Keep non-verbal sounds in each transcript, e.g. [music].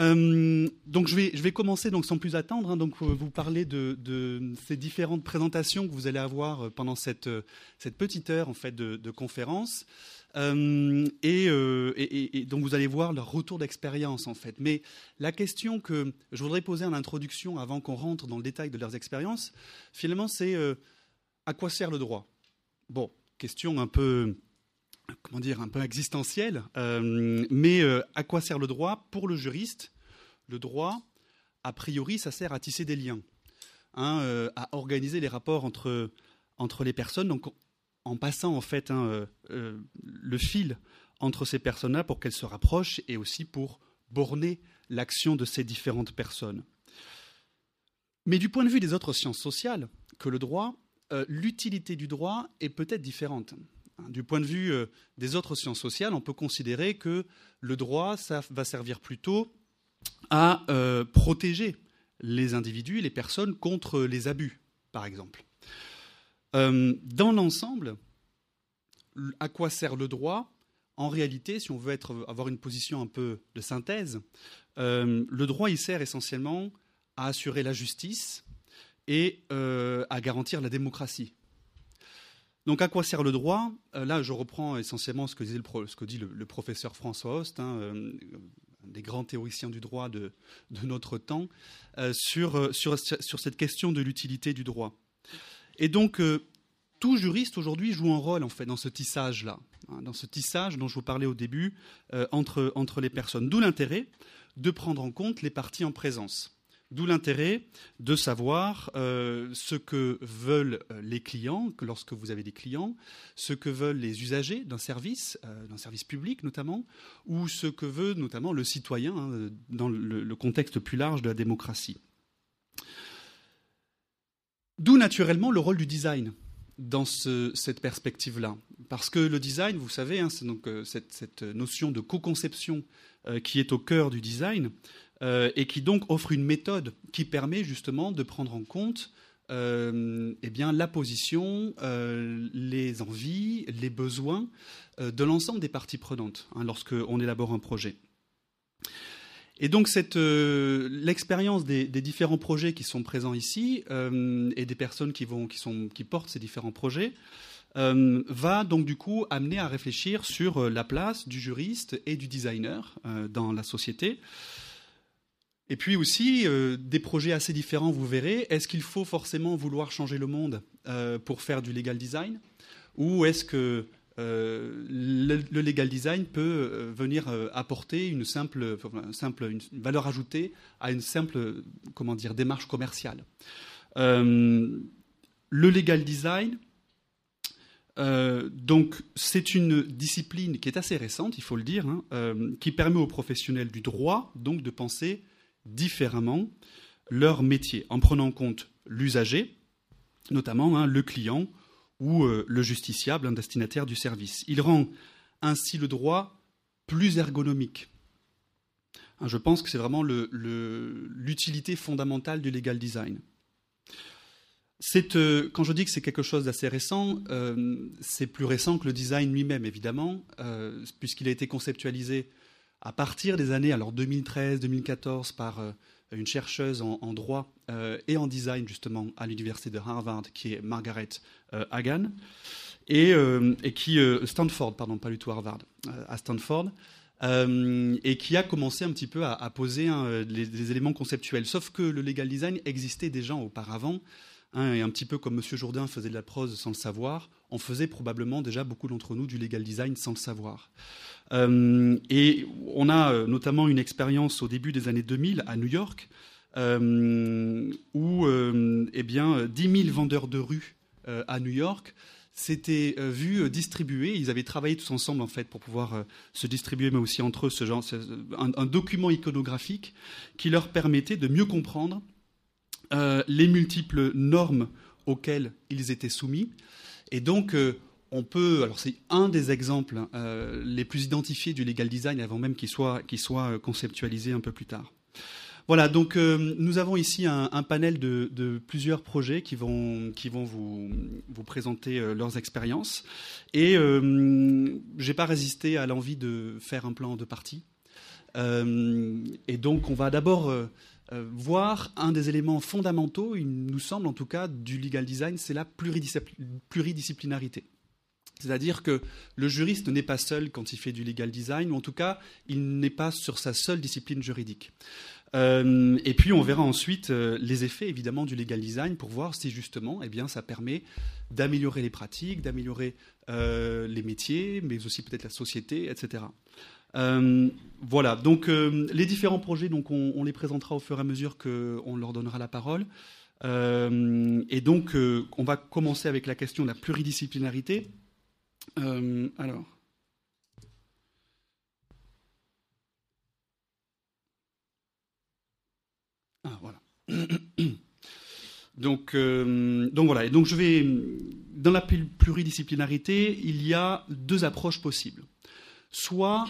Euh, donc je vais, je vais commencer donc sans plus attendre. Hein, donc vous parler de, ces différentes présentations que vous allez avoir pendant cette, cette petite heure en fait de, conférence. Euh, et, euh, et, donc vous allez voir leur retour d'expérience en fait. Mais la question que je voudrais poser en introduction avant qu'on rentre dans le détail de leurs expériences, finalement, c'est euh, à quoi sert le droit? Bon, question un peu comment dire, un peu existentielle, euh, mais euh, à quoi sert le droit? Pour le juriste, le droit, a priori, ça sert à tisser des liens, hein, euh, à organiser les rapports entre, entre les personnes. En passant en fait hein, le fil entre ces personnes-là pour qu'elles se rapprochent et aussi pour borner l'action de ces différentes personnes. Mais du point de vue des autres sciences sociales que le droit, l'utilité du droit est peut-être différente. Du point de vue euh, des autres sciences sociales, on peut considérer que le droit, va servir plutôt à euh, protéger les individus les personnes contre les abus, par exemple. Euh, dans l'ensemble, à quoi sert le droit? En réalité, si on veut avoir une position un peu de synthèse, le droit il sert essentiellement à assurer la justice et à garantir la démocratie. Donc à quoi sert le droit? Euh, Là, je reprends essentiellement ce que, dit le, professeur François Host, hein, euh, un des grands théoriciens du droit de, notre temps, euh, sur, cette question de l'utilité du droit. Et donc, tout juriste aujourd'hui joue un rôle en fait dans ce tissage-là, hein, dans ce tissage dont je vous parlais au début entre les personnes. D'où l'intérêt de prendre en compte les parties en présence. D'où l'intérêt de savoir euh, ce que veulent euh, les clients, que lorsque vous avez des clients, ce que veulent les usagers d'un service, euh, d'un service public notamment, ou ce que veut notamment le citoyen hein, dans le, contexte plus large de la démocratie. D'où naturellement le rôle du design dans ce, cette perspective-là. Parce que le design, vous savez, hein, c'est donc cette, notion de co-conception qui est au cœur du design et qui donc offre une méthode qui permet justement de prendre en compte euh, eh bien, la position, euh, les envies, les besoins euh, de l'ensemble des parties prenantes hein, lorsqu'on élabore un projet. Et donc euh, l'expérience des, des différents projets qui sont présents ici euh, et des personnes qui, vont, qui, sont, qui portent ces différents projets euh, va donc du coup amener à réfléchir sur euh, la place du juriste et du designer euh, dans la société. Et puis aussi euh, des projets assez différents, vous verrez. Est-ce qu'il faut forcément vouloir changer le monde euh, pour faire du legal design? Ou est-ce que euh, le, le legal design peut venir apporter une simple, simple une valeur ajoutée à une simple comment dire, démarche commerciale? Le legal design, donc c'est une discipline qui est assez récente, il faut le dire, hein, qui permet aux professionnels du droit donc de penser différemment leur métier en prenant en compte l'usager, notamment hein, le client ou euh, le justiciable, un destinataire du service. Il rend ainsi le droit plus ergonomique. Hein, je pense que c'est vraiment l'utilité fondamentale du legal design. Euh, quand je dis que c'est quelque chose d'assez récent, euh, c'est plus récent que le design lui-même, évidemment, puisqu'il a été conceptualisé à partir des années alors 2013-2014 par euh, une chercheuse en, droit euh, et en design justement à l'université de Harvard, qui est Margaret euh, Hagan, et, qui Stanford, pardon, pas du tout Harvard, à Stanford, et qui a commencé un petit peu à, poser les éléments conceptuels. Sauf que le legal design existait déjà auparavant. Hein, et un petit peu comme M. Jourdain faisait de la prose sans le savoir, on faisait probablement déjà beaucoup d'entre nous du legal design sans le savoir. Euh, et on a euh, notamment une expérience au début des années 2000 à New York, euh, où eh bien, 10 000 vendeurs de rue à New York s'étaient vus distribuer, ils avaient travaillé tous ensemble en fait pour pouvoir se distribuer, mais aussi entre eux, ce genre, un document iconographique qui leur permettait de mieux comprendre euh, les multiples normes auxquelles ils étaient soumis. Et donc, euh, on peut, alors c'est un des exemples euh, les plus identifiés du legal design avant même qu'il soit, soit conceptualisé un peu plus tard. Voilà, donc nous avons ici un, panel de, plusieurs projets qui vont, qui vont vous, vous présenter leurs expériences. Et euh, j'ai pas résisté à l'envie de faire un plan de partie. et donc, on va d'abord voir un des éléments fondamentaux, il nous semble en tout cas, du legal design, c'est la pluridisciplinarité. C'est-à-dire que le juriste n'est pas seul quand il fait du legal design, ou en tout cas, il n'est pas sur sa seule discipline juridique. Euh, et puis on verra ensuite euh, les effets évidemment du legal design pour voir si justement eh bien, ça permet d'améliorer les pratiques, d'améliorer euh, les métiers, mais aussi peut-être la société, etc. voilà, donc les différents projets, donc on, les présentera au fur et à mesure qu'on leur donnera la parole. et donc on va commencer avec la question de la pluridisciplinarité. alors. Ah, voilà. [coughs] donc, euh, donc voilà. Et donc je vais dans la pluridisciplinarité, il y a deux approches possibles. Soit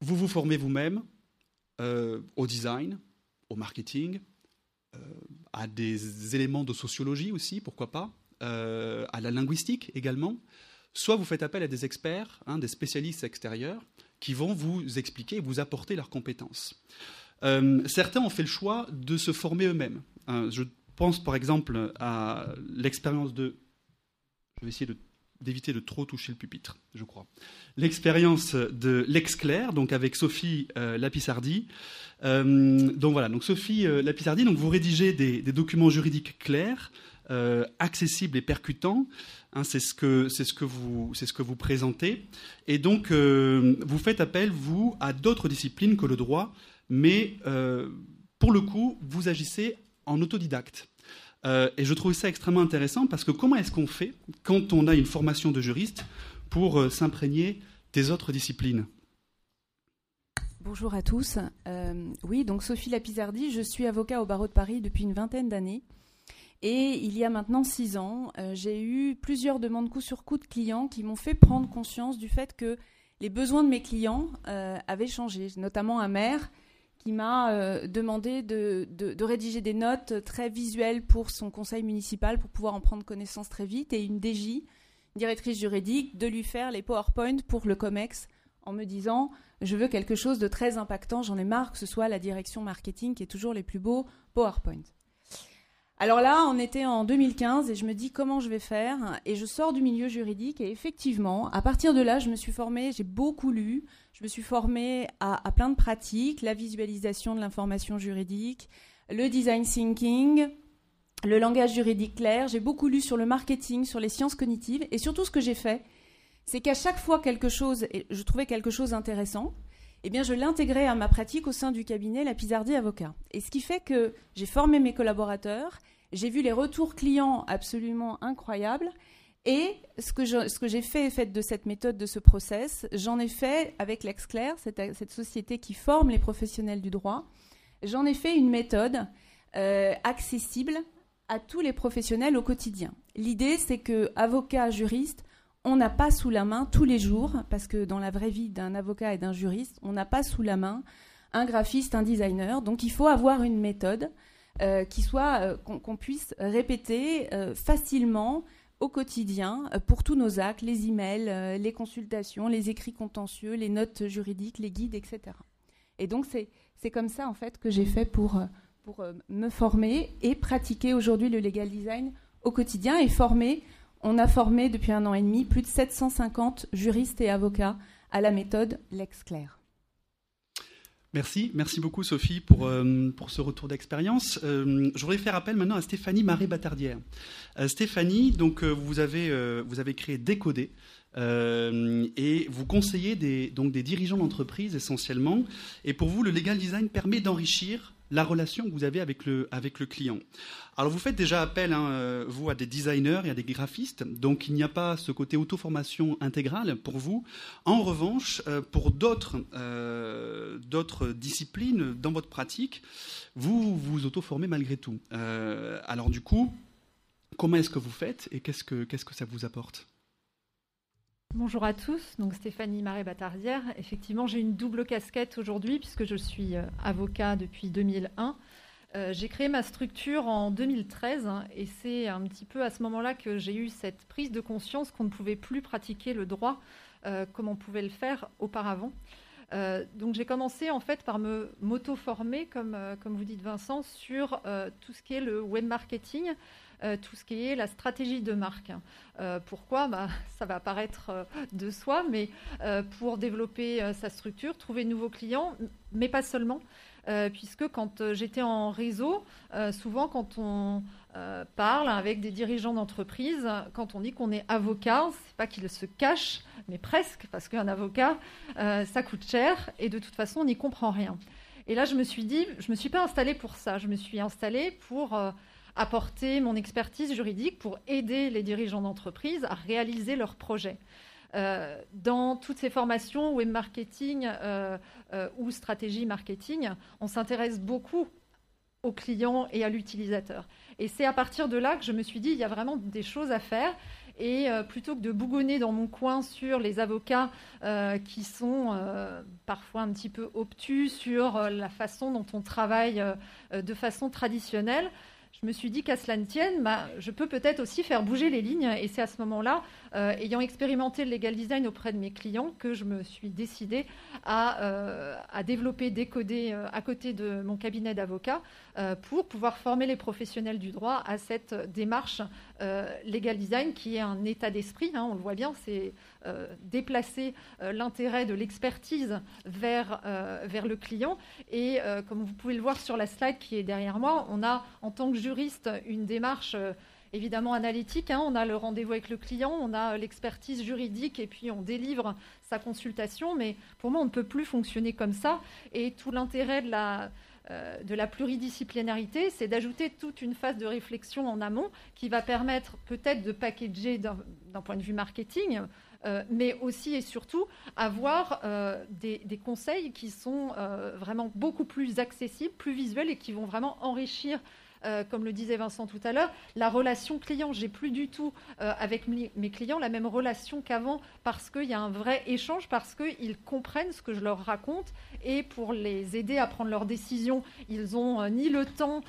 vous vous formez vous-même euh, au design, au marketing, euh, à des éléments de sociologie aussi, pourquoi pas, à la linguistique également. Soit vous faites appel à des experts, hein, des spécialistes extérieurs, qui vont vous expliquer, vous apporter leurs compétences. Euh, certains ont fait le choix de se former eux-mêmes. Hein, je pense par exemple à l'expérience de... Je vais essayer d'éviter de trop toucher le pupitre, je crois. L'expérience de l'ex-clair, donc avec Sophie euh, Lapisardi. Euh, donc voilà, donc Sophie euh, Lapisardi, donc vous rédigez des, documents juridiques clairs, accessibles et percutants. Hein, c'est ce que vous c'est ce que vous présentez. Et donc vous faites appel vous à d'autres disciplines que le droit mais euh, pour le coup, vous agissez en autodidacte. Euh, et je trouve ça extrêmement intéressant parce que comment est-ce qu'on fait quand on a une formation de juriste pour euh, s'imprégner des autres disciplines? Bonjour à tous. oui, donc Sophie Lapizardi, je suis avocat au barreau de Paris depuis une vingtaine d'années. Et il y a maintenant six ans, j'ai eu plusieurs demandes coup sur coup de clients qui m'ont fait prendre conscience du fait que les besoins de mes clients avaient changé, notamment un maire qui m'a euh, demandé de, rédiger des notes très visuelles pour son conseil municipal pour pouvoir en prendre connaissance très vite et une DJ, directrice juridique, de lui faire les PowerPoint pour le COMEX en me disant je veux quelque chose de très impactant, j'en ai marre que ce soit la direction marketing qui est toujours les plus beaux PowerPoint. Alors là, on était en 2015 et je me dis comment je vais faire? Et je sors du milieu juridique et effectivement, à partir de là, je me suis formée, j'ai beaucoup lu, je me suis formée à, plein de pratiques, la visualisation de l'information juridique, le design thinking, le langage juridique clair, j'ai beaucoup lu sur le marketing, sur les sciences cognitives et surtout ce que j'ai fait, c'est qu'à chaque fois quelque chose, je trouvais quelque chose intéressant, eh bien, je l'intégrais à ma pratique au sein du cabinet La Pizardi Avocat. Et ce qui fait que j'ai formé mes collaborateurs, j'ai vu les retours clients absolument incroyables. Et ce que, j'ai fait, de cette méthode, de ce process, j'en ai fait avec l'Exclair, cette, société qui forme les professionnels du droit. J'en ai fait une méthode euh, accessible à tous les professionnels au quotidien. L'idée, c'est que avocat, juriste, on n'a pas sous la main tous les jours, parce que dans la vraie vie d'un avocat et d'un juriste, on n'a pas sous la main un graphiste, un designer. Donc il faut avoir une méthode euh, qui soit euh, qu'on puisse répéter facilement au quotidien pour tous nos actes, les emails, les consultations, les écrits contentieux, les notes juridiques, les guides, etc. Et donc c'est comme ça en fait que j'ai fait pour, pour me former et pratiquer aujourd'hui le legal design au quotidien et former on a formé depuis un an et demi plus de 750 juristes et avocats à la méthode LexClair. Merci, merci beaucoup Sophie pour, euh, ce retour d'expérience. Euh, je voudrais faire appel maintenant à Stéphanie Marais-Batardière. Euh, Stéphanie, donc vous avez, vous avez créé Décoder. et vous conseillez des, donc des dirigeants d'entreprise essentiellement. Et pour vous, le legal design permet d'enrichir la relation que vous avez avec le, client. Alors vous faites déjà appel, hein, euh, vous, à des designers et à des graphistes, donc il n'y a pas ce côté auto-formation intégrale pour vous. En revanche, euh, pour d'autres euh, d'autres disciplines dans votre pratique, vous vous auto-formez malgré tout. alors du coup, comment est-ce que vous faites et qu'est-ce que, qu'est-ce que ça vous apporte? Bonjour à tous, donc Stéphanie Marais-Batardière. Effectivement, j'ai une double casquette aujourd'hui puisque je suis euh, avocat depuis 2001. Euh, j'ai créé ma structure en 2013 et c'est un petit peu à ce moment-là que j'ai eu cette prise de conscience qu'on ne pouvait plus pratiquer le droit euh, comme on pouvait le faire auparavant. donc j'ai commencé en fait par me m'auto-former, comme, comme vous dites Vincent, sur tout ce qui est le web marketing, tout ce qui est la stratégie de marque. pourquoi? Bah, Ça va paraître de soi, mais pour développer sa structure, trouver de nouveaux clients, mais pas seulement. Euh, puisque quand euh, j'étais en réseau, euh, souvent quand on parle avec des dirigeants d'entreprise, quand on dit qu'on est avocat, c'est pas qu'il se cache, mais presque, parce qu'un avocat, ça coûte cher et de toute façon, on n'y comprend rien. Et là, je me suis dit, je me suis pas installée pour ça, je me suis installée pour apporter mon expertise juridique pour aider les dirigeants d'entreprise à réaliser leurs projets. Euh, dans toutes ces formations, web marketing euh, euh, ou stratégie marketing, on s'intéresse beaucoup aux clients et à l'utilisateur. Et c'est à partir de là que je me suis dit, il y a vraiment des choses à faire. Et plutôt que de bougonner dans mon coin sur les avocats qui sont parfois un petit peu obtus sur la façon dont on travaille de façon traditionnelle, je me suis dit qu'à cela ne tienne, bah, je peux peut-être aussi faire bouger les lignes. Et c'est à ce moment-là, euh, ayant expérimenté le legal design auprès de mes clients, que je me suis décidée à, euh, développer, décoder euh, à côté de mon cabinet d'avocats pour pouvoir former les professionnels du droit à cette démarche legal design qui est un état d'esprit. Hein, on le voit bien, c'est déplacer l'intérêt de l'expertise vers, vers le client. Et comme vous pouvez le voir sur la slide qui est derrière moi, on a en tant que juriste une démarche euh, évidemment analytique. Hein. On a le rendez-vous avec le client, on a l'expertise juridique et puis on délivre sa consultation. Mais pour moi, on ne peut plus fonctionner comme ça. Et tout l'intérêt de la, euh, de la pluridisciplinarité, c'est d'ajouter toute une phase de réflexion en amont qui va permettre peut-être de packager d'un point de vue marketing. Euh, mais aussi et surtout avoir des, des, conseils qui sont vraiment beaucoup plus accessibles, plus visuels et qui vont vraiment enrichir euh, comme le disait Vincent tout à l'heure, la relation client. J'ai plus du tout euh, avec mes clients la même relation qu'avant parce qu'il y a un vrai échange, parce qu'ils comprennent ce que je leur raconte et pour les aider à prendre leurs décisions, ils n'ont euh, ni le temps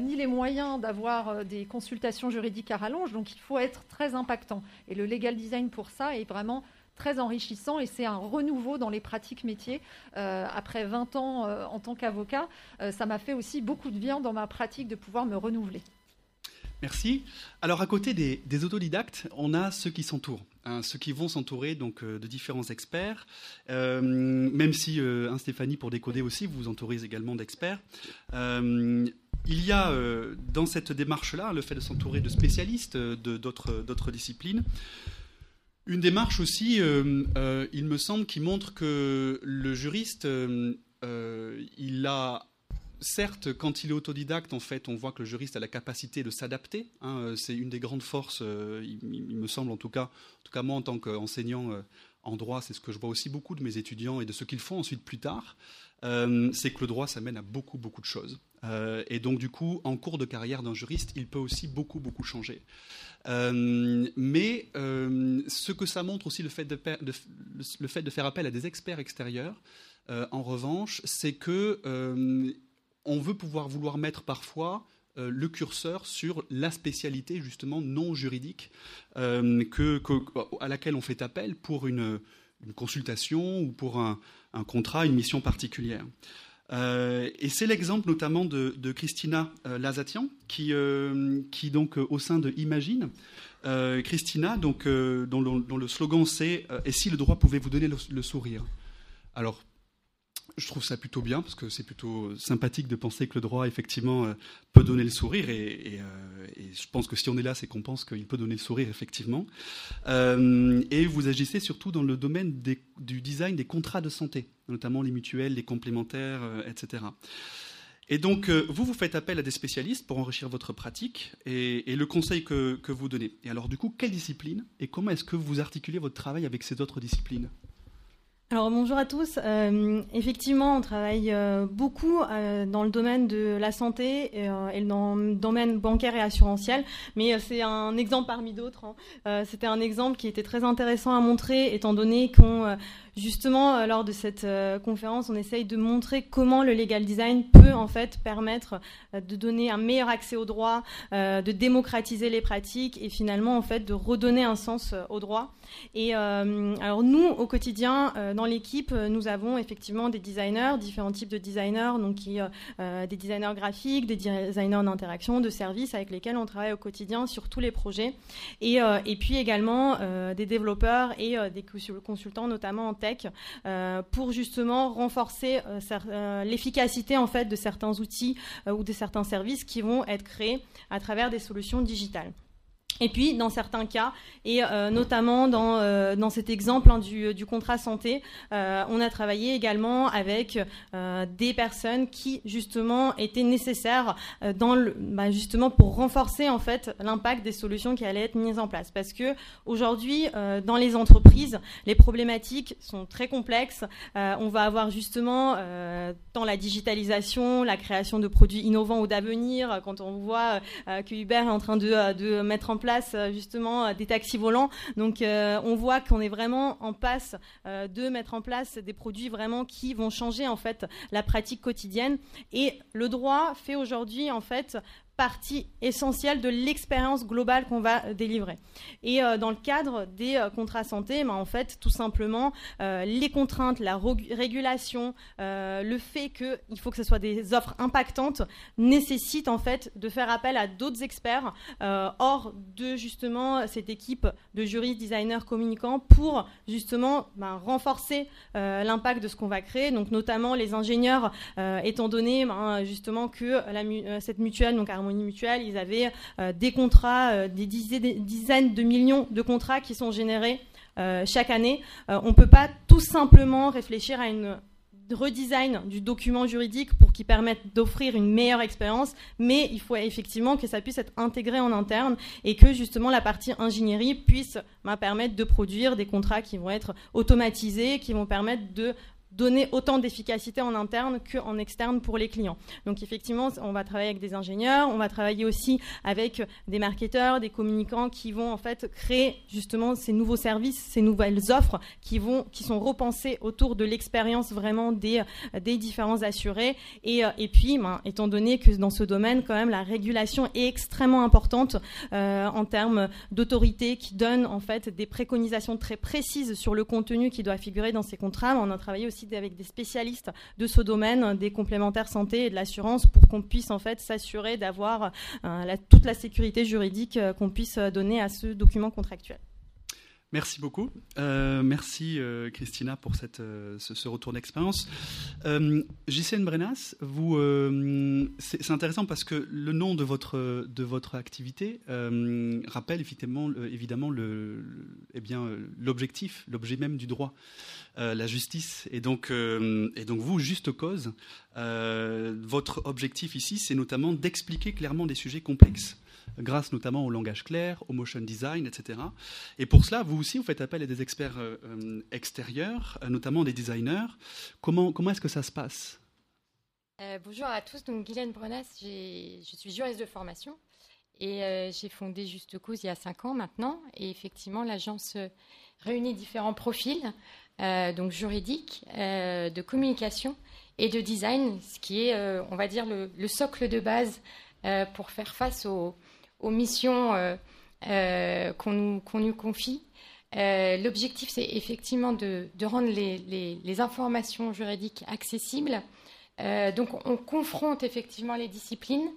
ni les moyens d'avoir des consultations juridiques à rallonge. Donc il faut être très impactant. Et le legal design pour ça est vraiment très enrichissant et c'est un renouveau dans les pratiques métiers. Euh, après 20 ans euh, en tant qu'avocat, euh, ça m'a fait aussi beaucoup de bien dans ma pratique de pouvoir me renouveler. Merci. Alors à côté des, autodidactes, on a ceux qui s'entourent, hein, ceux qui vont s'entourer donc de différents experts. même si Stéphanie pour décoder aussi, vous vous entourez également d'experts. il y a dans cette démarche-là le fait de s'entourer de spécialistes de d'autres disciplines. Une démarche aussi, euh, euh, il me semble, qui montre que le juriste, euh, il a certes, quand il est autodidacte, en fait, on voit que le juriste a la capacité de s'adapter. Hein, c'est une des grandes forces, il, me semble en tout cas, en tout cas moi en tant qu'enseignant en droit, c'est ce que je vois aussi beaucoup de mes étudiants et de ce qu'ils font ensuite plus tard. c'est que le droit, ça mène à beaucoup, beaucoup de choses. et donc, du coup, en cours de carrière d'un juriste, il peut aussi beaucoup, beaucoup changer. Euh, mais euh, ce que ça montre aussi, le fait de, faire appel à des experts extérieurs, euh, en revanche, c'est que on veut pouvoir vouloir mettre parfois le curseur sur la spécialité justement non juridique que, à laquelle on fait appel pour une, consultation ou pour un, contrat, une mission particulière. Euh, et c'est l'exemple notamment de, Christina euh, Lazatian, qui, euh, donc au sein de Imagine, Christina, donc, dont, le slogan c'est Et si le droit pouvait vous donner le, sourire? Alors, je trouve ça plutôt bien parce que c'est plutôt sympathique de penser que le droit effectivement peut donner le sourire et, je pense que si on est là c'est qu'on pense qu'il peut donner le sourire effectivement. Euh, et vous agissez surtout dans le domaine du design des contrats de santé notamment les mutuelles les complémentaires etc et donc vous vous faites appel à des spécialistes pour enrichir votre pratique et, le conseil que vous donnez. Et alors du coup quelle discipline et comment est-ce que vous articulez votre travail avec ces autres disciplines? Alors bonjour à tous. Euh, effectivement, on travaille euh, beaucoup euh, dans le domaine de la santé et, dans le domaine bancaire et assurantiel, mais c'est un exemple parmi d'autres. Hein. C'était un exemple qui était très intéressant à montrer, étant donné qu'on justement, lors de cette conférence, on essaye de montrer comment le legal design peut en fait permettre de donner un meilleur accès au droit, de démocratiser les pratiques et finalement en fait de redonner un sens au droit. Et alors nous, au quotidien, dans l'équipe, nous avons effectivement des designers, différents types de designers, donc qui, des designers graphiques, des designers d'interaction, de services avec lesquels on travaille au quotidien sur tous les projets. Et, et puis également des développeurs et des consultants, notamment en tech, pour justement renforcer l'efficacité en fait de certains outils ou de certains services qui vont être créés à travers des solutions digitales. Et puis, dans certains cas, et euh, notamment dans, euh, dans cet exemple hein, du, du, contrat santé, euh, on a travaillé également avec des personnes qui justement étaient nécessaires dans le, bah, justement pour renforcer en fait l'impact des solutions qui allaient être mises en place. Parce que aujourd'hui, dans les entreprises, les problématiques sont très complexes. on va avoir justement tant la digitalisation, la création de produits innovants ou d'avenir. Quand on voit que Uber est en train de, de mettre en place euh, justement euh, des taxis volants. Donc euh, on voit qu'on est vraiment en passe de mettre en place des produits vraiment qui vont changer en fait la pratique quotidienne. Et le droit fait aujourd'hui en fait partie essentielle de l'expérience globale qu'on va euh, délivrer. Et euh, dans le cadre des euh, contrats santé, ben, en fait, tout simplement, les contraintes, la régulation, le fait qu'il faut que ce soit des offres impactantes nécessitent en fait de faire appel à d'autres experts hors de justement cette équipe de juristes, designers, communicants pour justement ben, renforcer l'impact de ce qu'on va créer. Donc notamment les ingénieurs, étant donné ben, justement que cette mutuelle, donc Harmonie Mutuelle, ils avaient euh, des contrats, euh, des dizaines de millions de contrats qui sont générés euh, chaque année. on ne peut pas tout simplement réfléchir à une redesign du document juridique pour qu'il permette d'offrir une meilleure expérience, mais il faut effectivement que ça puisse être intégré en interne et que justement la partie ingénierie puisse bah, permettre de produire des contrats qui vont être automatisés, qui vont permettre de donner autant d'efficacité en interne qu'en externe pour les clients. Donc effectivement, on va travailler avec des ingénieurs, on va travailler aussi avec des marketeurs, des communicants qui vont en fait créer justement ces nouveaux services, ces nouvelles offres qui vont qui sont repensées autour de l'expérience vraiment des des différents assurés et, et puis ben, étant donné que dans ce domaine quand même la régulation est extrêmement importante euh, en termes d'autorité qui donne en fait des préconisations très précises sur le contenu qui doit figurer dans ces contrats. On a travaillé aussi avec des spécialistes de ce domaine, des complémentaires santé et de l'assurance, pour qu'on puisse en fait s'assurer d'avoir euh, toute la sécurité juridique euh, qu'on puisse donner à ce document contractuel. Merci beaucoup. Euh, merci Christina pour cette, ce, retour d'expérience. Euh, Brenas, vous, c'est intéressant parce que le nom de votre, de votre activité rappelle effectivement, évidemment le, eh bien l'objectif, l'objet même du droit. Euh, la justice. Et donc, euh, et donc vous, juste cause, euh, votre objectif ici, c'est notamment d'expliquer clairement des sujets complexes grâce notamment au langage clair, au motion design, etc. Et pour cela, vous aussi, vous faites appel à des experts extérieurs, notamment des designers. Comment, comment est-ce que ça se passe? Bonjour à tous, donc Guylaine Brenas, je suis juriste de formation et j'ai fondé Juste Cause il y a cinq ans maintenant. Et effectivement, l'agence réunit différents profils euh, donc juridique, euh, de communication et de design, ce qui est, euh, on va dire, le, socle de base pour faire face aux, missions qu'on nous, confie. L'objectif, c'est effectivement de, rendre les, informations juridiques accessibles. donc, on confronte effectivement les disciplines.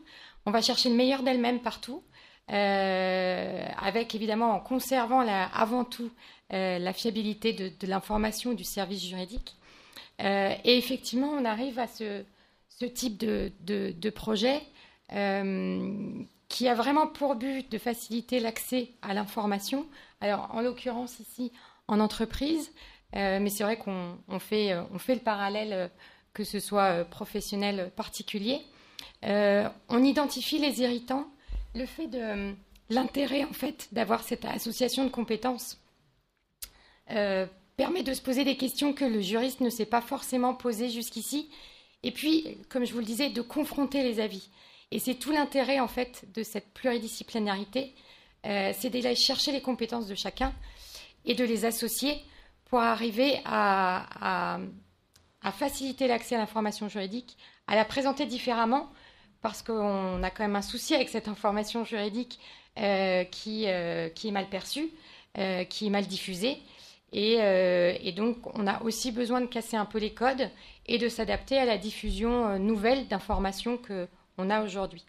On va chercher le meilleur d'elles-mêmes partout. avec évidemment en conservant avant tout euh, la fiabilité de, l'information du service juridique. Euh, et effectivement, on arrive à ce, type de, projet euh, qui a vraiment pour but de faciliter l'accès à l'information. Alors, en l'occurrence ici, en entreprise, mais c'est vrai qu'on fait, on fait le parallèle, que ce soit professionnel, particulier. on identifie les irritants, le fait de l'intérêt en fait d'avoir cette association de compétences euh, permet de se poser des questions que le juriste ne s'est pas forcément posées jusqu'ici. Et puis, comme je vous le disais, de confronter les avis. Et c'est tout l'intérêt, en fait, de cette pluridisciplinarité, euh, c'est d'aller chercher les compétences de chacun et de les associer pour arriver à, faciliter l'accès à l'information juridique, à la présenter différemment, parce qu'on a quand même un souci avec cette information juridique euh, qui, euh, qui, est mal perçue, qui est mal diffusée. Et, et, donc, on a aussi besoin de casser un peu les codes et de s'adapter à la diffusion nouvelle d'informations qu'on a aujourd'hui.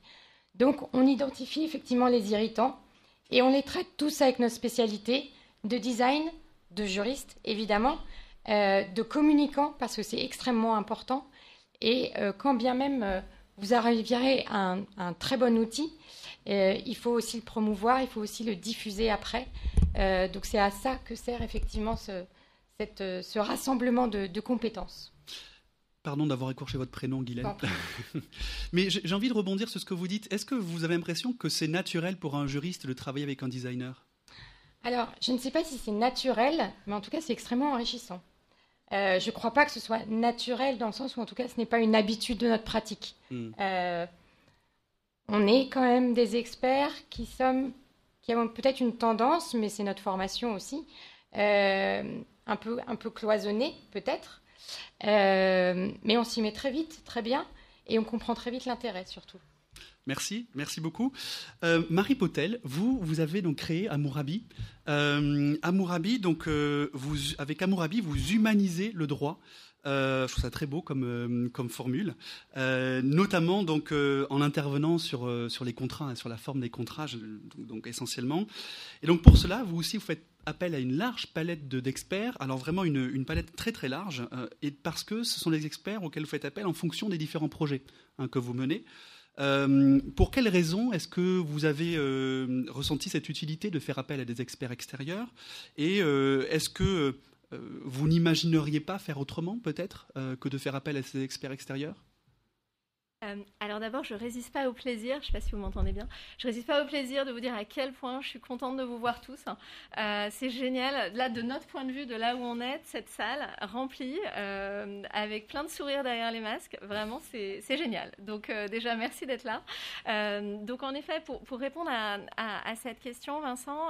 Donc, on identifie effectivement les irritants et on les traite tous avec nos spécialités de design, de juriste, évidemment, euh, de communicants, parce que c'est extrêmement important. Et euh, quand bien même euh, vous arriverez à un, très bon outil, il faut aussi le promouvoir, il faut aussi le diffuser après. donc c'est à ça que sert effectivement ce, rassemblement de compétences. Pardon d'avoir écorché votre prénom, Guylaine. [laughs] Mais j'ai envie de rebondir sur ce que vous dites. Est-ce que vous avez l'impression que c'est naturel pour un juriste de travailler avec un designer? Alors, je ne sais pas si c'est naturel, mais en tout cas, c'est extrêmement enrichissant. Euh, je ne crois pas que ce soit naturel dans le sens où, en tout cas, ce n'est pas une habitude de notre pratique. Hmm. Euh, on est quand même des experts qui, sommes, qui avons peut-être une tendance, mais c'est notre formation aussi, euh, un, peu, un peu cloisonnée, peut-être. Mais on s'y met très vite, très bien, et on comprend très vite l'intérêt, surtout. Merci, merci beaucoup. Euh, Marie Potel, vous, vous avez donc créé Amourabi. Euh, Amourabi, donc, euh, vous, avec Amourabi, vous humanisez le droit. je trouve ça très beau comme, comme formule, notamment donc en intervenant sur, sur les contrats, hein, sur la forme des contrats, donc, essentiellement. Et donc pour cela, vous aussi vous faites appel à une large palette d'experts, alors vraiment une, palette très très large, et parce que ce sont les experts auxquels vous faites appel en fonction des différents projets hein, que vous menez. Euh, pour quelles raisons est-ce que vous avez euh, ressenti cette utilité de faire appel à des experts extérieurs Et euh, est-ce que vous n'imagineriez pas faire autrement, peut-être, que de faire appel à ces experts extérieurs? Euh, alors d'abord, je résiste pas au plaisir, je ne sais pas si vous m'entendez bien, je résiste pas au plaisir de vous dire à quel point je suis contente de vous voir tous. Euh, c'est génial. Là, de notre point de vue, de là où on est, cette salle remplie, euh, avec plein de sourires derrière les masques, vraiment, c'est génial. Donc déjà, merci d'être là. donc en effet, pour, répondre à, à, cette question, Vincent,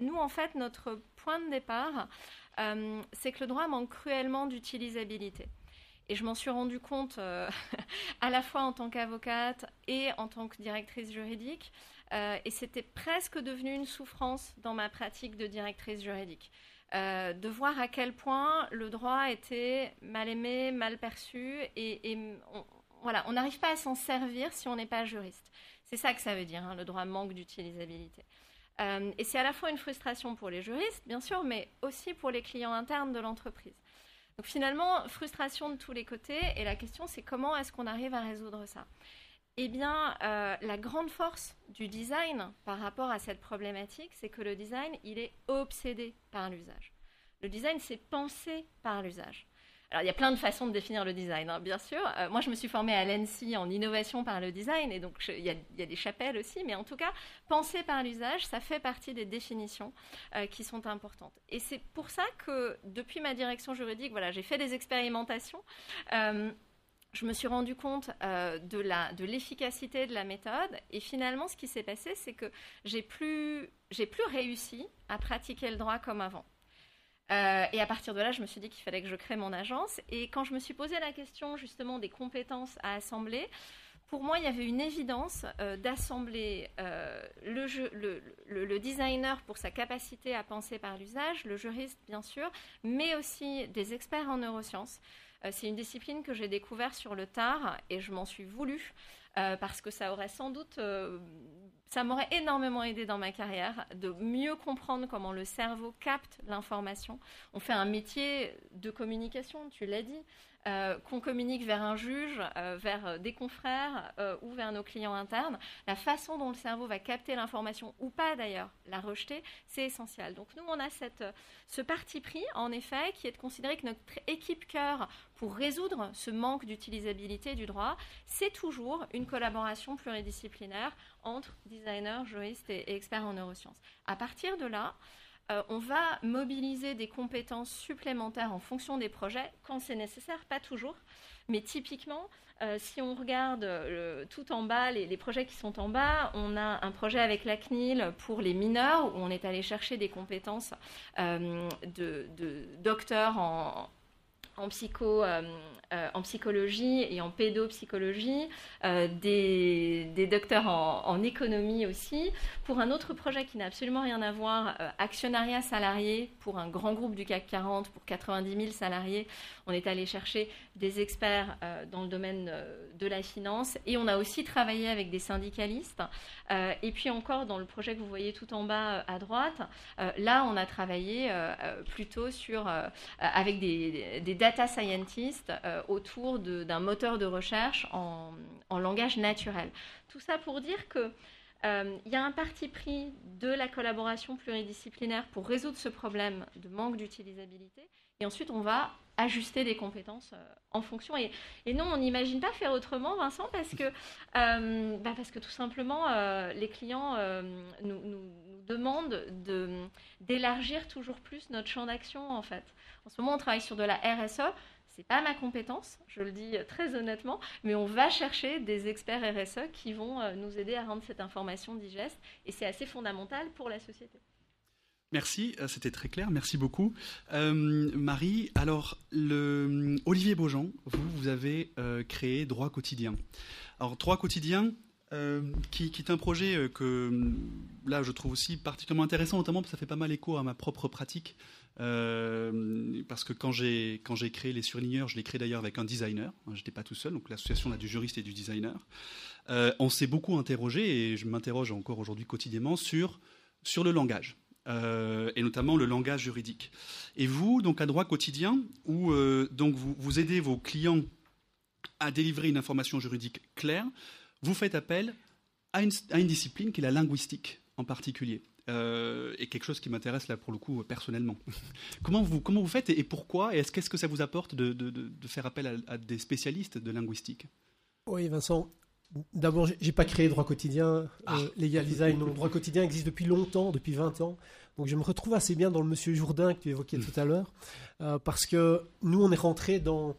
nous, en fait, notre point de départ, c'est que le droit manque cruellement d'utilisabilité. Et je m'en suis rendu compte euh, [laughs] à la fois en tant qu'avocate et en tant que directrice juridique. Euh, et c'était presque devenu une souffrance dans ma pratique de directrice juridique. Euh, de voir à quel point le droit était mal aimé, mal perçu, et, on, voilà, on n'arrive pas à s'en servir si on n'est pas juriste. C'est ça que ça veut dire, hein, le droit manque d'utilisabilité. et c'est à la fois une frustration pour les juristes, bien sûr, mais aussi pour les clients internes de l'entreprise. Donc finalement, frustration de tous les côtés. Et la question, c'est comment est-ce qu'on arrive à résoudre ça? Eh bien, euh, la grande force du design par rapport à cette problématique, c'est que le design, il est obsédé par l'usage. Le design, c'est pensé par l'usage. Alors, il y a plein de façons de définir le design, hein, bien sûr. Euh, moi, je me suis formée à l'ENSI en innovation par le design, et donc il y, a, des chapelles aussi, mais en tout cas, penser par l'usage, ça fait partie des définitions euh, qui sont importantes. Et c'est pour ça que, depuis ma direction juridique, voilà, j'ai fait des expérimentations. Euh, je me suis rendu compte de l'efficacité de, la méthode et finalement ce qui s'est passé c'est que j'ai plus j'ai plus réussi à pratiquer le droit comme avant. Euh, et à partir de là, je me suis dit qu'il fallait que je crée mon agence. Et quand je me suis posé la question justement des compétences à assembler, pour moi, il y avait une évidence euh, d'assembler euh, le, designer pour sa capacité à penser par l'usage, le juriste bien sûr, mais aussi des experts en neurosciences. C'est une discipline que j'ai découverte sur le tard et je m'en suis voulu parce que ça aurait sans doute ça m'aurait énormément aidé dans ma carrière de mieux comprendre comment le cerveau capte l'information. On fait un métier de communication, tu l'as dit. Euh, qu'on communique vers un juge, euh, vers des confrères euh, ou vers nos clients internes, la façon dont le cerveau va capter l'information ou pas d'ailleurs, la rejeter, c'est essentiel. Donc nous, on a cette, ce parti pris, en effet, qui est de considérer que notre équipe cœur pour résoudre ce manque d'utilisabilité du droit, c'est toujours une collaboration pluridisciplinaire entre designers, juristes et, experts en neurosciences. À partir de là, on va mobiliser des compétences supplémentaires en fonction des projets quand c'est nécessaire, pas toujours. Mais typiquement, si on regarde tout en bas, les, projets qui sont en bas, on a un projet avec la CNIL pour les mineurs où on est allé chercher des compétences de docteurs en, euh, euh, en psychologie et en pédopsychologie, euh, des, docteurs en, économie aussi. Pour un autre projet qui n'a absolument rien à voir, actionnariat salarié pour un grand groupe du CAC 40, pour 90 000 salariés, on est allé chercher des experts dans le domaine de la finance et on a aussi travaillé avec des syndicalistes. et puis encore dans le projet que vous voyez tout en bas à droite, là on a travaillé plutôt sur, avec des, des data scientists euh, autour d'un moteur de recherche en, langage naturel. Tout ça pour dire que euh, il y a un parti pris de la collaboration pluridisciplinaire pour résoudre ce problème de manque d'utilisabilité. Et ensuite, on va ajuster des compétences euh, en fonction. Et, non, on n'imagine pas faire autrement, Vincent, parce que, bah, parce que tout simplement, les clients nous, nous, demandent d'élargir toujours plus notre champ d'action, en fait. En ce moment, on travaille sur de la RSE. C'est pas ma compétence, je le dis très honnêtement, mais on va chercher des experts RSE qui vont euh, nous aider à rendre cette information digeste, et c'est assez fondamental pour la société. Merci, euh, c'était très clair, merci beaucoup. Euh, Marie, alors, le, Olivier Beaujean, vous, vous avez créé Droit Quotidien. Alors, Droit Quotidien, qui, est un projet que là je trouve aussi particulièrement intéressant, notamment parce que ça fait pas mal écho à ma propre pratique euh, parce que quand j'ai créé les surligneurs, je l'ai créé d'ailleurs avec un designer. Hein, je n'étais pas tout seul, donc l'association a du juriste et du designer. Euh, on s'est beaucoup interrogé et je m'interroge encore aujourd'hui quotidiennement sur sur le langage. Euh, et notamment le langage juridique. Et vous, donc à droit quotidien, où donc vous, vous aidez vos clients à délivrer une information juridique claire, vous faites appel à une, discipline qui est la linguistique en particulier. Euh, et quelque chose qui m'intéresse là pour le coup personnellement. [laughs] comment, vous, comment vous faites et, pourquoi Et est-ce qu'est-ce que ça vous apporte de, faire appel à, des spécialistes de linguistique? Oui, Vincent. D'abord, j'ai pas créé droit quotidien, euh, ah. legal design. Non, droit quotidien existe depuis longtemps, depuis 20 ans. Donc je me retrouve assez bien dans le Monsieur Jourdain que tu évoquais tout à l'heure, euh, parce que nous on est rentré dans,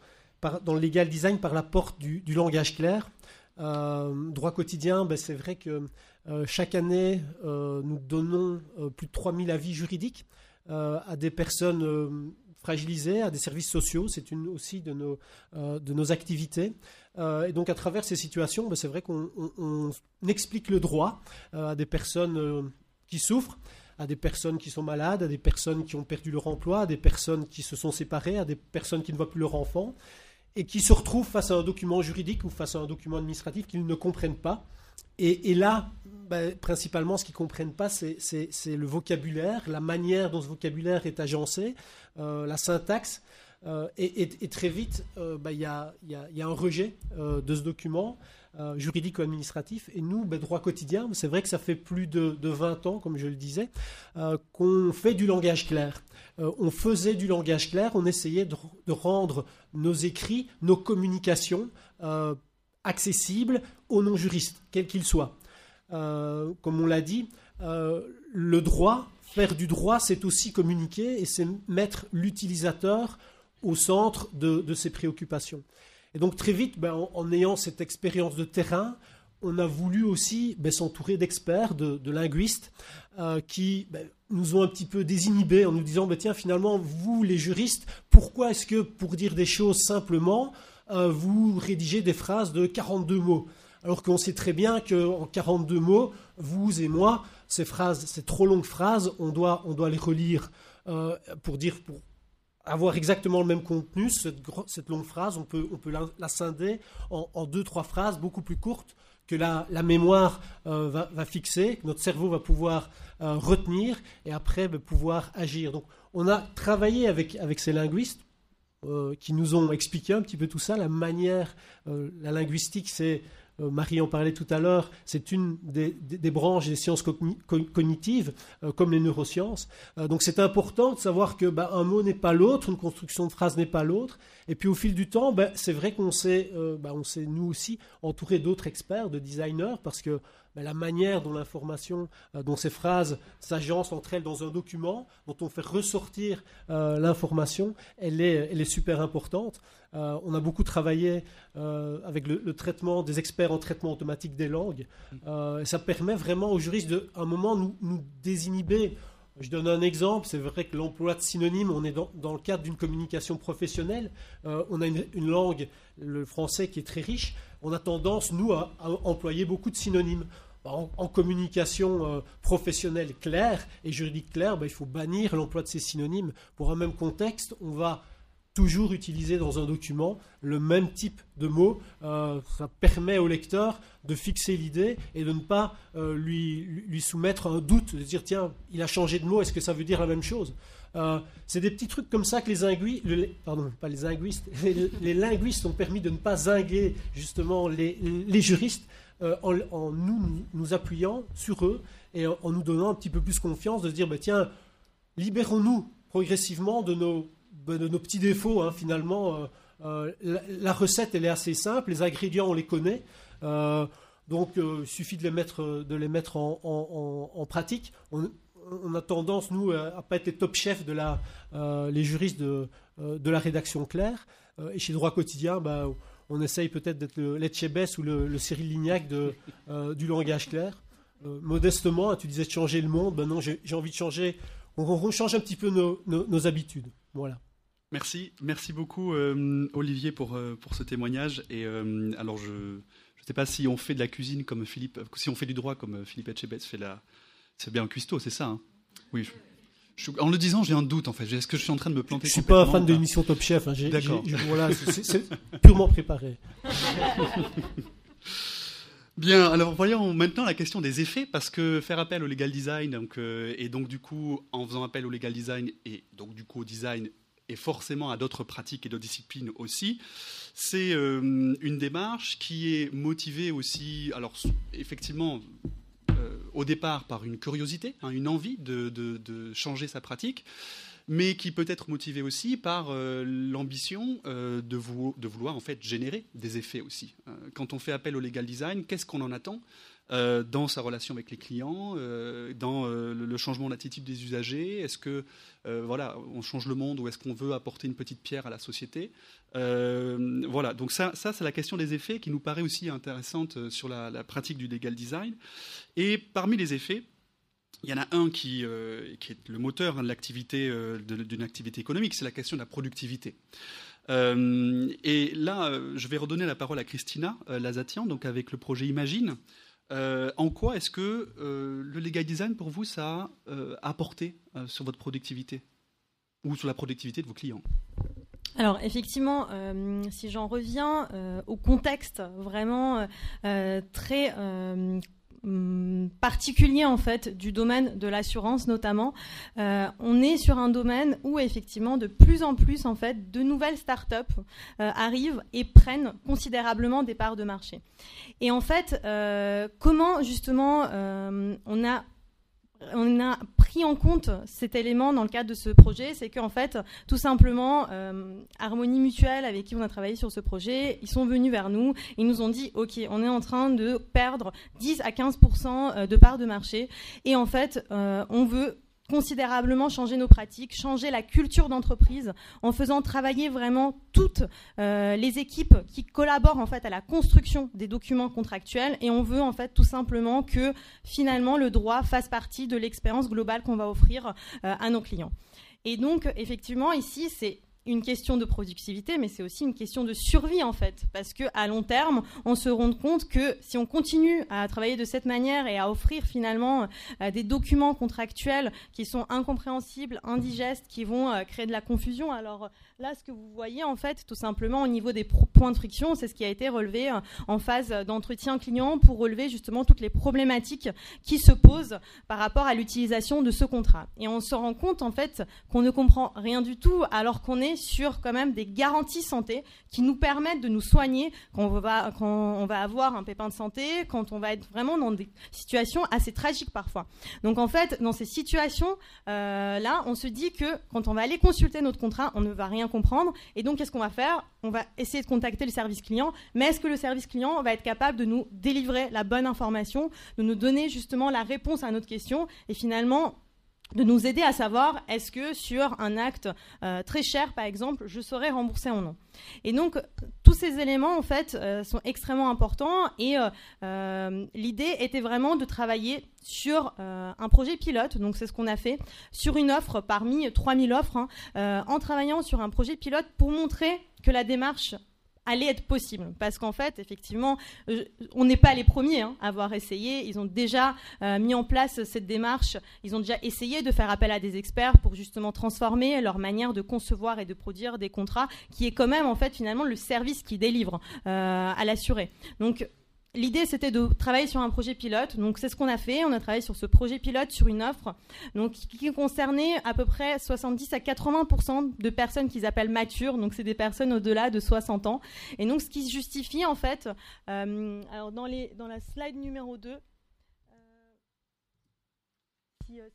dans le legal design par la porte du, du langage clair. droit quotidien, ben, c'est vrai que euh, chaque année, euh, nous donnons euh, plus de 3000 avis juridiques à des personnes fragilisées, à des services sociaux. C'est une aussi de nos, de nos activités. Et donc, à travers ces situations, ben, c'est vrai qu'on explique le droit à des personnes qui souffrent à des personnes qui sont malades, à des personnes qui ont perdu leur emploi, à des personnes qui se sont séparées, à des personnes qui ne voient plus leur enfant, et qui se retrouvent face à un document juridique ou face à un document administratif qu'ils ne comprennent pas. Et, là, bah, principalement, ce qu'ils ne comprennent pas, c'est le vocabulaire, la manière dont ce vocabulaire est agencé, euh, la syntaxe. Euh, et, très vite, euh, bah, il y, a, un rejet de ce document juridique ou administratif. Et nous, bah, droit quotidien, c'est vrai que ça fait plus de, 20 ans, comme je le disais, qu'on fait du langage clair. on faisait du langage clair, on essayait de, rendre nos écrits, nos communications accessibles aux non-juristes, quels qu'ils soient. Euh, comme on l'a dit, euh, le droit, faire du droit, c'est aussi communiquer et c'est mettre l'utilisateur au centre de, ses préoccupations. Et donc très vite, ben, en, ayant cette expérience de terrain, on a voulu aussi ben, s'entourer d'experts, de, linguistes, euh, qui ben, nous ont un petit peu désinhibés en nous disant, ben, tiens, finalement, vous, les juristes, pourquoi est-ce que pour dire des choses simplement, vous rédigez des phrases de 42 mots? Alors qu'on sait très bien qu'en 42 mots, vous et moi, ces phrases, ces trop longues phrases, on doit, les relire euh, pour dire, avoir exactement le même contenu. Cette, longue phrase, on peut, on peut la, scinder en, deux, trois phrases beaucoup plus courtes que la, mémoire euh, va, fixer, que notre cerveau va pouvoir euh, retenir et après bah, pouvoir agir. Donc, on a travaillé avec, avec ces linguistes qui nous ont expliqué un petit peu tout ça, la manière, la linguistique, c'est euh, Marie en parlait tout à l'heure, c'est une des, branches des sciences cognitives, euh, comme les neurosciences. Euh, donc c'est important de savoir que bah, un mot n'est pas l'autre, une construction de phrase n'est pas l'autre. Et puis au fil du temps, bah, c'est vrai qu'on s'est, bah, on s'est nous aussi entouré d'autres experts, de designers, parce que ben, la manière dont l'information, dont ces phrases s'agencent entre elles dans un document, dont on fait ressortir l'information, elle est, super importante. on a beaucoup travaillé avec le, traitement des experts en traitement automatique des langues. ça permet vraiment aux juristes de, un moment, nous, nous désinhiber je donne un exemple, c'est vrai que l'emploi de synonymes, on est dans, le cadre d'une communication professionnelle, euh, on a une, langue, le français, qui est très riche, on a tendance, nous, à, employer beaucoup de synonymes. En, communication euh, professionnelle claire et juridique claire, ben, il faut bannir l'emploi de ces synonymes. Pour un même contexte, on va toujours utiliser dans un document le même type de mots. Euh, ça permet au lecteur de fixer l'idée et de ne pas euh, lui, soumettre un doute, de dire tiens, il a changé de mot, est-ce que ça veut dire la même chose? Euh, C'est des petits trucs comme ça que les linguistes, ont permis de ne pas zinguer justement les, juristes en, en, nous, appuyant sur eux et en, nous donnant un petit peu plus confiance de se dire bah, tiens, libérons-nous progressivement de nos de nos petits défauts, hein, finalement. Euh, euh, la, recette, elle est assez simple, les ingrédients, on les connaît. Euh, donc, il suffit de les mettre, de les mettre en, pratique. On, a tendance, nous, à ne pas être les top chefs de la, les juristes de, la rédaction claire. et chez Droit Quotidien, bah, on essaye peut-être d'être le Letchebès ou le, Cyril Lignac du langage clair. modestement, tu disais de changer le monde. Ben non, j'ai envie de changer. On, change un petit peu nos, nos habitudes. Voilà. Merci, merci beaucoup euh, Olivier pour, euh, pour ce témoignage. Et euh, alors je ne sais pas si on fait de la cuisine comme Philippe, si on fait du droit comme Philippe Etchebet fait la, c'est bien un cuistot, c'est ça hein? Oui. en le disant, j'ai un doute en fait. Est-ce que je suis en train de me planter Je suis pas un fan de l'émission Top Chef. Hein. D'accord. Voilà, c'est purement préparé. [laughs] Bien, alors voyons maintenant la question des effets, parce que faire appel au legal design, donc, et donc du coup, en faisant appel au legal design et donc du coup au design, et forcément à d'autres pratiques et d'autres disciplines aussi. C'est euh, une démarche qui est motivée aussi, alors effectivement, euh, au départ par une curiosité, hein, une envie de, changer sa pratique, mais qui peut être motivée aussi par euh, l'ambition de, de, vouloir en fait générer des effets aussi. quand on fait appel au legal design, qu'est-ce qu'on en attend? Euh, dans sa relation avec les clients, euh, dans euh, le changement d'attitude des usagers Est-ce que voilà, on change le monde ou est-ce qu'on veut apporter une petite pierre à la société? Voilà, donc ça, ça c'est la question des effets qui nous paraît aussi intéressante sur la, pratique du legal design. Et parmi les effets, il y en a un qui, est le moteur hein, d'une activité économique, c'est la question de la productivité. et là, je vais redonner la parole à Christina Lazatian, donc avec le projet Imagine. Euh, en quoi est-ce que euh, le legal design, pour vous, ça a euh, apporté sur votre productivité ou sur la productivité de vos clients? Alors effectivement, si j'en reviens au contexte vraiment très Hum, particulier en fait du domaine de l'assurance notamment. Euh, on est sur un domaine où effectivement de plus en plus en fait de nouvelles startups euh, arrivent et prennent considérablement des parts de marché. Et en fait, euh, comment justement on a on a pris en compte cet élément dans le cadre de ce projet, c'est qu'en fait, tout simplement, euh, Harmonie Mutuelle, avec qui on a travaillé sur ce projet, ils sont venus vers nous, ils nous ont dit, OK, on est en train de perdre 10 à 15% euh, de parts de marché, et en fait, euh, on veut considérablement changer nos pratiques, changer la culture d'entreprise en faisant travailler vraiment toutes euh, les équipes qui collaborent en fait à la construction des documents contractuels et on veut en fait tout simplement que finalement le droit fasse partie de l'expérience globale qu'on va offrir euh, à nos clients. Et donc effectivement ici c'est une question de productivité, mais c'est aussi une question de survie en fait, parce que à long terme, on se rend compte que si on continue à travailler de cette manière et à offrir finalement euh, des documents contractuels qui sont incompréhensibles, indigestes, qui vont euh, créer de la confusion, alors Là, ce que vous voyez, en fait, tout simplement au niveau des points de friction, c'est ce qui a été relevé euh, en phase d'entretien client pour relever justement toutes les problématiques qui se posent par rapport à l'utilisation de ce contrat. Et on se rend compte, en fait, qu'on ne comprend rien du tout alors qu'on est sur quand même des garanties santé qui nous permettent de nous soigner quand on va, avoir un pépin de santé, quand on va être vraiment dans des situations assez tragiques parfois. Donc en fait, dans ces situations-là, on se dit que quand on va aller consulter notre contrat, on ne va rien comprendre. Et donc, qu'est-ce qu'on va faire? On va essayer de contacter le service client. Mais est-ce que le service client va être capable de nous délivrer la bonne information, de nous donner justement la réponse à notre question? Et finalement de nous aider à savoir est-ce que sur un acte euh, très cher, par exemple, je serai remboursé ou non. Et donc, tous ces éléments, en fait, euh, sont extrêmement importants. Et euh, l'idée était vraiment de travailler sur un projet pilote. Donc, c'est ce qu'on a fait sur une offre parmi 3000 offres, hein, en travaillant sur un projet pilote pour montrer que la démarche allait être possible. Parce qu'en fait, effectivement, euh, on n'est pas les premiers hein, à avoir essayé. Ils ont déjà euh, mis en place cette démarche. Ils ont déjà essayé de faire appel à des experts pour justement transformer leur manière de concevoir et de produire des contrats, qui est quand même en fait finalement le service qui délivre euh, à l'assuré. Donc L'idée, c'était de travailler sur un projet pilote. Donc, c'est ce qu'on a fait. On a travaillé sur ce projet pilote, sur une offre donc, qui concernait à peu près 70 à 80% de personnes qu'ils appellent matures. Donc, c'est des personnes au-delà de 60 ans. Et donc, ce qui se justifie, en fait, euh, dans, la slide numéro 2, euh, euh,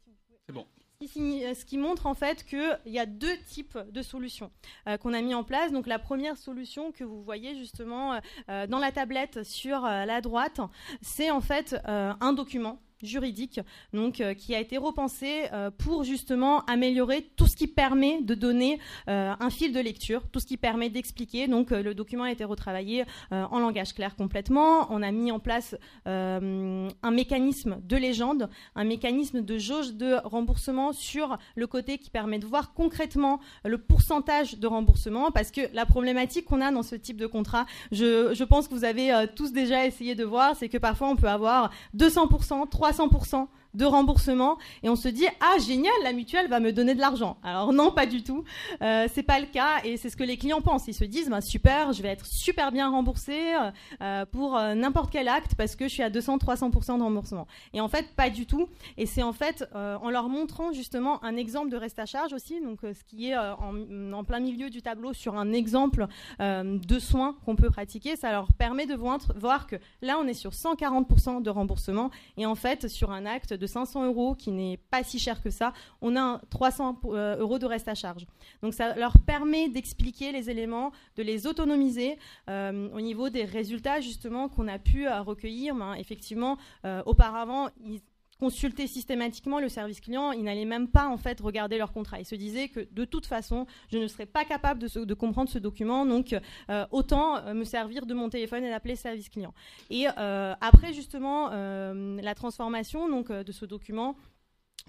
c'est bon. Euh, ce qui montre en fait qu'il y a deux types de solutions euh, qu'on a mis en place. Donc la première solution que vous voyez justement euh, dans la tablette sur la droite, c'est en fait un document juridique, donc euh, qui a été repensé euh, pour justement améliorer tout ce qui permet de donner euh, un fil de lecture, tout ce qui permet d'expliquer. Donc le document a été retravaillé en langage clair complètement. On a mis en place un mécanisme de légende, un mécanisme de jauge de remboursement sur le côté qui permet de voir concrètement le pourcentage de remboursement, parce que la problématique qu'on a dans ce type de contrat, je, je pense que vous avez tous déjà essayé de voir, c'est que parfois on peut avoir 200%, 300 300% de remboursement et on se dit ah génial la mutuelle va me donner de l'argent alors non pas du tout. Euh, c'est pas le cas et c'est ce que les clients pensent. Ils se disent bah, super je vais être super bien remboursé euh, pour euh, n'importe quel acte parce que je suis à 200 300% de remboursement. Et en fait pas du tout. Et c'est en fait en leur montrant justement un exemple de reste à charge aussi donc ce qui est en, en, plein milieu du tableau sur un exemple de soins qu'on peut pratiquer ça leur permet de voir, voir que là on est sur 140% de remboursement et en fait sur un acte de 500 euros, qui n'est pas si cher que ça, on a 300 euh, euros de reste à charge. Donc ça leur permet d'expliquer les éléments, de les autonomiser euh, au niveau des résultats justement qu'on a pu euh, recueillir. Ben, effectivement, auparavant, ils consultaient systématiquement le service client, ils n'allaient même pas en fait regarder leur contrat. Ils se disaient que de toute façon, je ne serais pas capable de, comprendre ce document, donc euh, autant euh, me servir de mon téléphone et d'appeler service client. Et euh, après justement la transformation donc de ce document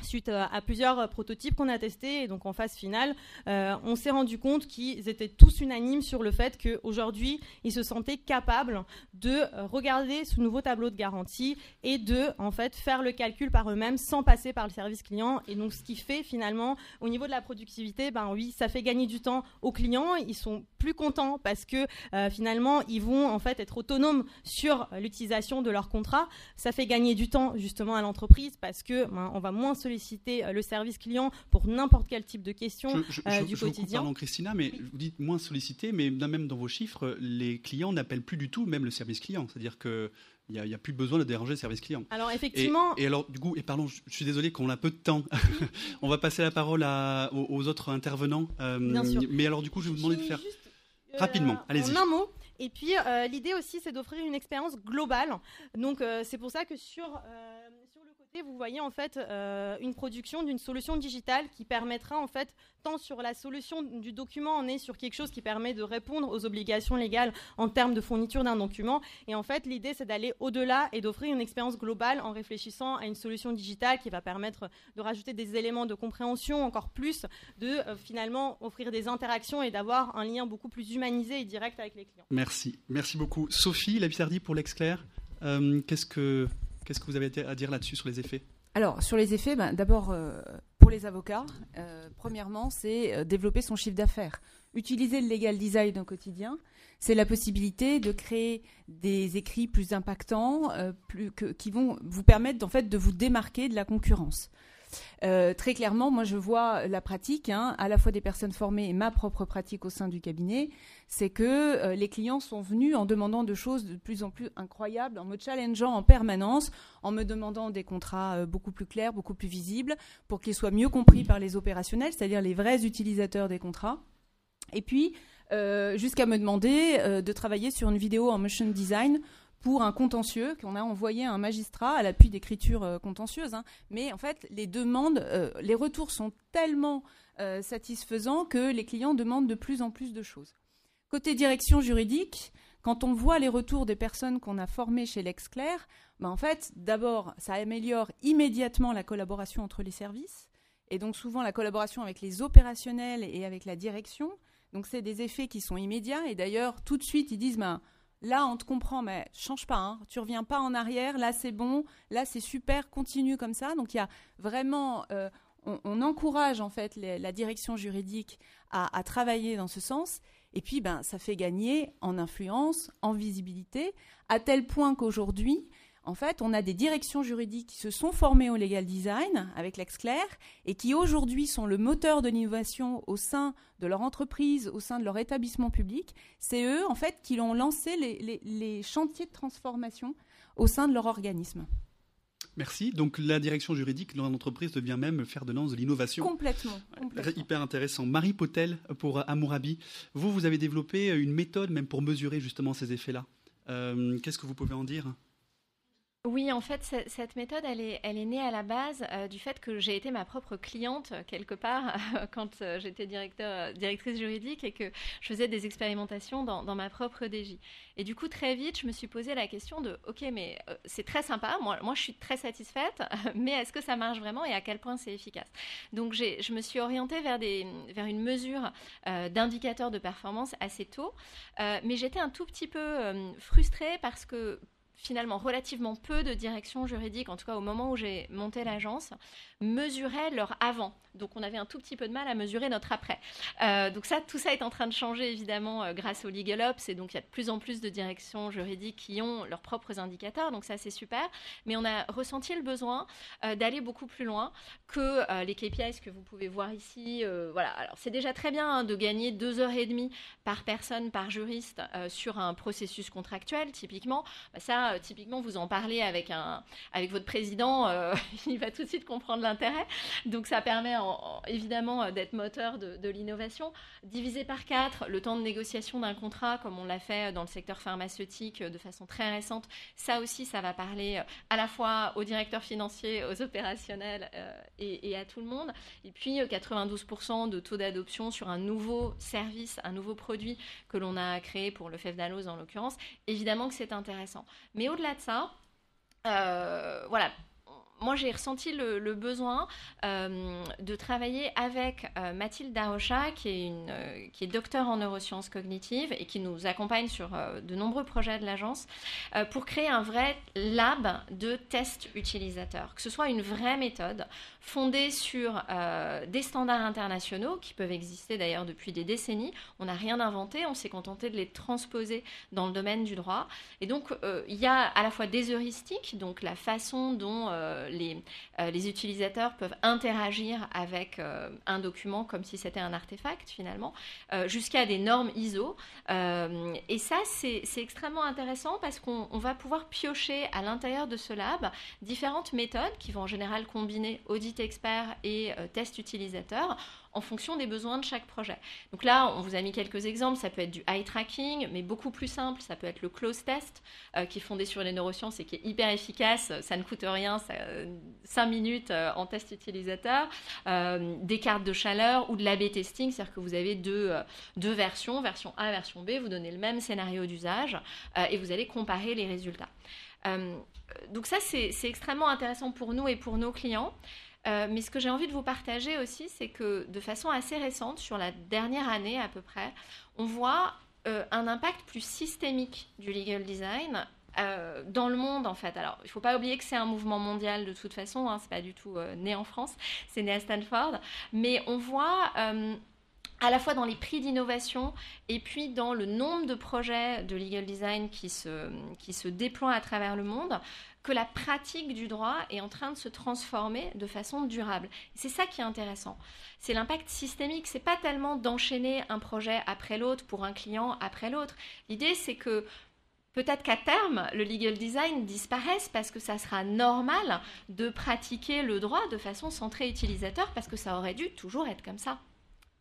suite à, plusieurs prototypes qu'on a testés et donc en phase finale, euh, on s'est rendu compte qu'ils étaient tous unanimes sur le fait qu'aujourd'hui, ils se sentaient capables de euh, regarder ce nouveau tableau de garantie et de en fait faire le calcul par eux-mêmes sans passer par le service client. Et donc ce qui fait finalement au niveau de la productivité, ben oui, ça fait gagner du temps aux clients. Ils sont plus contents parce que euh, finalement ils vont en fait être autonomes sur l'utilisation de leur contrat. Ça fait gagner du temps justement à l'entreprise parce que ben, on va moins solliciter euh, le service client pour n'importe quel type de questions je, je, euh, du je quotidien. Vous Christina, mais vous dites moins sollicité, mais même dans vos chiffres, les clients n'appellent plus du tout même le service client. C'est-à-dire que il n'y a, plus besoin de déranger le service client. Alors effectivement. Et, alors du coup, et pardon, je, suis désolé qu'on a peu de temps. [laughs] On va passer la parole à, aux, autres intervenants. Euh, Bien sûr. Mais alors du coup, je vais vous demander de faire rapidement. Allez-y. En un mot. Et puis l'idée aussi, c'est d'offrir une expérience globale. Donc c'est pour ça que sur vous voyez en fait euh, une production d'une solution digitale qui permettra en fait tant sur la solution du document, on est sur quelque chose qui permet de répondre aux obligations légales en termes de fourniture d'un document. Et en fait, l'idée c'est d'aller au-delà et d'offrir une expérience globale en réfléchissant à une solution digitale qui va permettre de rajouter des éléments de compréhension encore plus, de euh, finalement offrir des interactions et d'avoir un lien beaucoup plus humanisé et direct avec les clients. Merci, merci beaucoup. Sophie Lapissardi pour l'exclair. Euh, qu'est-ce que Qu'est-ce que vous avez à dire là-dessus sur les effets? Alors, sur les effets, ben, d'abord, euh, pour les avocats, euh, premièrement, c'est euh, développer son chiffre d'affaires. Utiliser le legal design au quotidien, c'est la possibilité de créer des écrits plus impactants, plus, qui vont vous permettre en fait, de vous démarquer de la concurrence. Très clairement, moi je vois la pratique, hein, à la fois des personnes formées et ma propre pratique au sein du cabinet, c'est que les clients sont venus en demandant de choses de plus en plus incroyables, en me challengeant en permanence, en me demandant des contrats beaucoup plus clairs, beaucoup plus visibles, pour qu'ils soient mieux compris par les opérationnels, c'est-à-dire les vrais utilisateurs des contrats. Et puis, euh, jusqu'à me demander euh, de travailler sur une vidéo en motion design pour un contentieux qu'on a envoyé à un magistrat à l'appui d'écriture euh, contentieuse. Hein. Mais en fait, les demandes, les retours sont tellement satisfaisants que les clients demandent de plus en plus de choses. Côté direction juridique, quand on voit les retours des personnes qu'on a formées chez LexClair, ben en fait, d'abord, ça améliore immédiatement la collaboration entre les services, et donc souvent la collaboration avec les opérationnels et avec la direction. Donc c'est des effets qui sont immédiats et d'ailleurs tout de suite ils disent ben, là on te comprend mais change pas, hein, tu reviens pas en arrière, là c'est bon, là c'est super, continue comme ça. Donc il y a vraiment euh, on, encourage en fait la direction juridique à, à, travailler dans ce sens. Et puis, ben, ça fait gagner en influence, en visibilité, à tel point qu'aujourd'hui, en fait, on a des directions juridiques qui se sont formées au legal design avec l'Exclair et qui aujourd'hui sont le moteur de l'innovation au sein de leur entreprise, au sein de leur établissement public. C'est eux, en fait, qui ont lancé les, chantiers de transformation au sein de leur organisme. Merci. Donc la direction juridique dans l'entreprise devient même faire de lance de l'innovation. Complètement, Hyper intéressant. Marie Potel pour Amourabi. Vous, vous avez développé une méthode même pour mesurer justement ces effets-là. Euh, qu'est-ce que vous pouvez en dire? Oui, en fait, cette méthode, elle est, elle est née à la base euh, du fait que j'ai été ma propre cliente euh, quelque part [laughs] quand euh, j'étais directrice juridique et que je faisais des expérimentations dans, ma propre DJ. Et du coup, très vite, je me suis posé la question de, ok, mais c'est très sympa, moi, moi je suis très satisfaite, [laughs] mais est-ce que ça marche vraiment et à quel point c'est efficace? Donc, je me suis orientée vers, des, vers une mesure d'indicateurs de performance assez tôt, mais j'étais un tout petit peu frustrée parce que finalement relativement peu de directions juridiques, en tout cas au moment où j'ai monté l'agence, mesuraient leur avant. Donc on avait un tout petit peu de mal à mesurer notre après. Euh, donc ça, tout ça est en train de changer évidemment euh, grâce au Legal Ops et donc il y a de plus en plus de directions juridiques qui ont leurs propres indicateurs. Donc ça c'est super. Mais on a ressenti le besoin euh, d'aller beaucoup plus loin que les KPIs que vous pouvez voir ici. voilà. Alors c'est déjà très bien hein, de gagner deux heures et demie par personne, par juriste sur un processus contractuel typiquement. Bah, ça typiquement vous en parlez avec un avec votre président, [laughs] il va tout de suite comprendre Donc ça permet évidemment euh, d'être moteur de, l'innovation. Divisé par quatre, le temps de négociation d'un contrat, comme on l'a fait dans le secteur pharmaceutique euh, de façon très récente, ça aussi, ça va parler euh, à la fois aux directeurs financiers, aux opérationnels et, à tout le monde. Et puis 92% de taux d'adoption sur un nouveau service, un nouveau produit que l'on a créé pour le FEF en l'occurrence. Évidemment que c'est intéressant. Mais au-delà de ça, voilà, moi, j'ai ressenti le, besoin euh, de travailler avec euh, Mathilde Darocha, qui est, euh, qui est docteur en neurosciences cognitives et qui nous accompagne sur de nombreux projets de l'agence, pour créer un vrai lab de tests utilisateurs, que ce soit une vraie méthode fondée sur des standards internationaux qui peuvent exister d'ailleurs depuis des décennies. On n'a rien inventé, on s'est contenté de les transposer dans le domaine du droit. Et donc, il y a à la fois des heuristiques, donc la façon dont euh, les, utilisateurs peuvent interagir avec euh, un document comme si c'était un artefact finalement, euh, jusqu'à des normes ISO. et ça, c'est extrêmement intéressant parce qu'on va pouvoir piocher à l'intérieur de ce lab différentes méthodes qui vont en général combiner audit expert et test utilisateur en fonction des besoins de chaque projet. Donc là, on vous a mis quelques exemples. Ça peut être du eye tracking, mais beaucoup plus simple. Ça peut être le close test, euh, qui est fondé sur les neurosciences et qui est hyper efficace. Ça ne coûte rien, ça, 5 minutes euh, en test utilisateur. Euh, des cartes de chaleur ou de l'AB testing, c'est-à-dire que vous avez deux, deux versions, version A, version B. Vous donnez le même scénario d'usage et vous allez comparer les résultats. donc ça, c'est extrêmement intéressant pour nous et pour nos clients. Euh, mais ce que j'ai envie de vous partager aussi, c'est que de façon assez récente, sur la dernière année à peu près, on voit euh, un impact plus systémique du legal design euh, dans le monde en fait. Alors il ne faut pas oublier que c'est un mouvement mondial de toute façon, hein, c'est pas du tout né en France, c'est né à Stanford, mais on voit à la fois dans les prix d'innovation et puis dans le nombre de projets de legal design qui se, qui se déploient à travers le monde, que la pratique du droit est en train de se transformer de façon durable. C'est ça qui est intéressant. C'est l'impact systémique. C'est pas tellement d'enchaîner un projet après l'autre pour un client après l'autre. L'idée, c'est que peut-être qu'à terme, le legal design disparaisse parce que ça sera normal de pratiquer le droit de façon centrée utilisateur parce que ça aurait dû toujours être comme ça.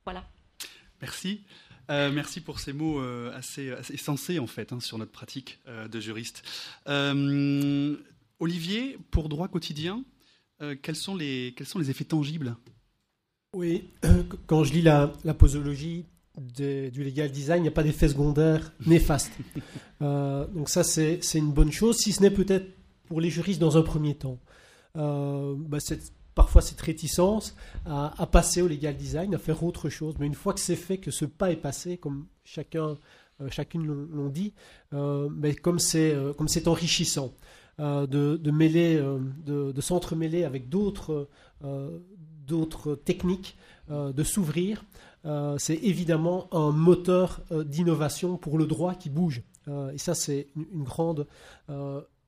Voilà. Merci. Euh, merci pour ces mots euh, assez, sensés en fait hein, sur notre pratique euh, de juriste. Olivier, pour droit quotidien, quels, sont les, quels sont les effets tangibles? Oui, quand je lis la, posologie du legal design, il n'y a pas d'effet secondaire [laughs] néfaste. donc ça, c'est une bonne chose, si ce n'est peut-être pour les juristes dans un premier temps. Bah, parfois cette réticence à, passer au legal design, à faire autre chose. Mais une fois que c'est fait, que ce pas est passé, comme chacun, euh, chacune l'ont dit, euh, mais comme c'est euh, comme c'est enrichissant de, mêler, de, s'entremêler avec d'autres d'autres techniques, de s'ouvrir, c'est évidemment un moteur d'innovation pour le droit qui bouge. et ça, c'est une grande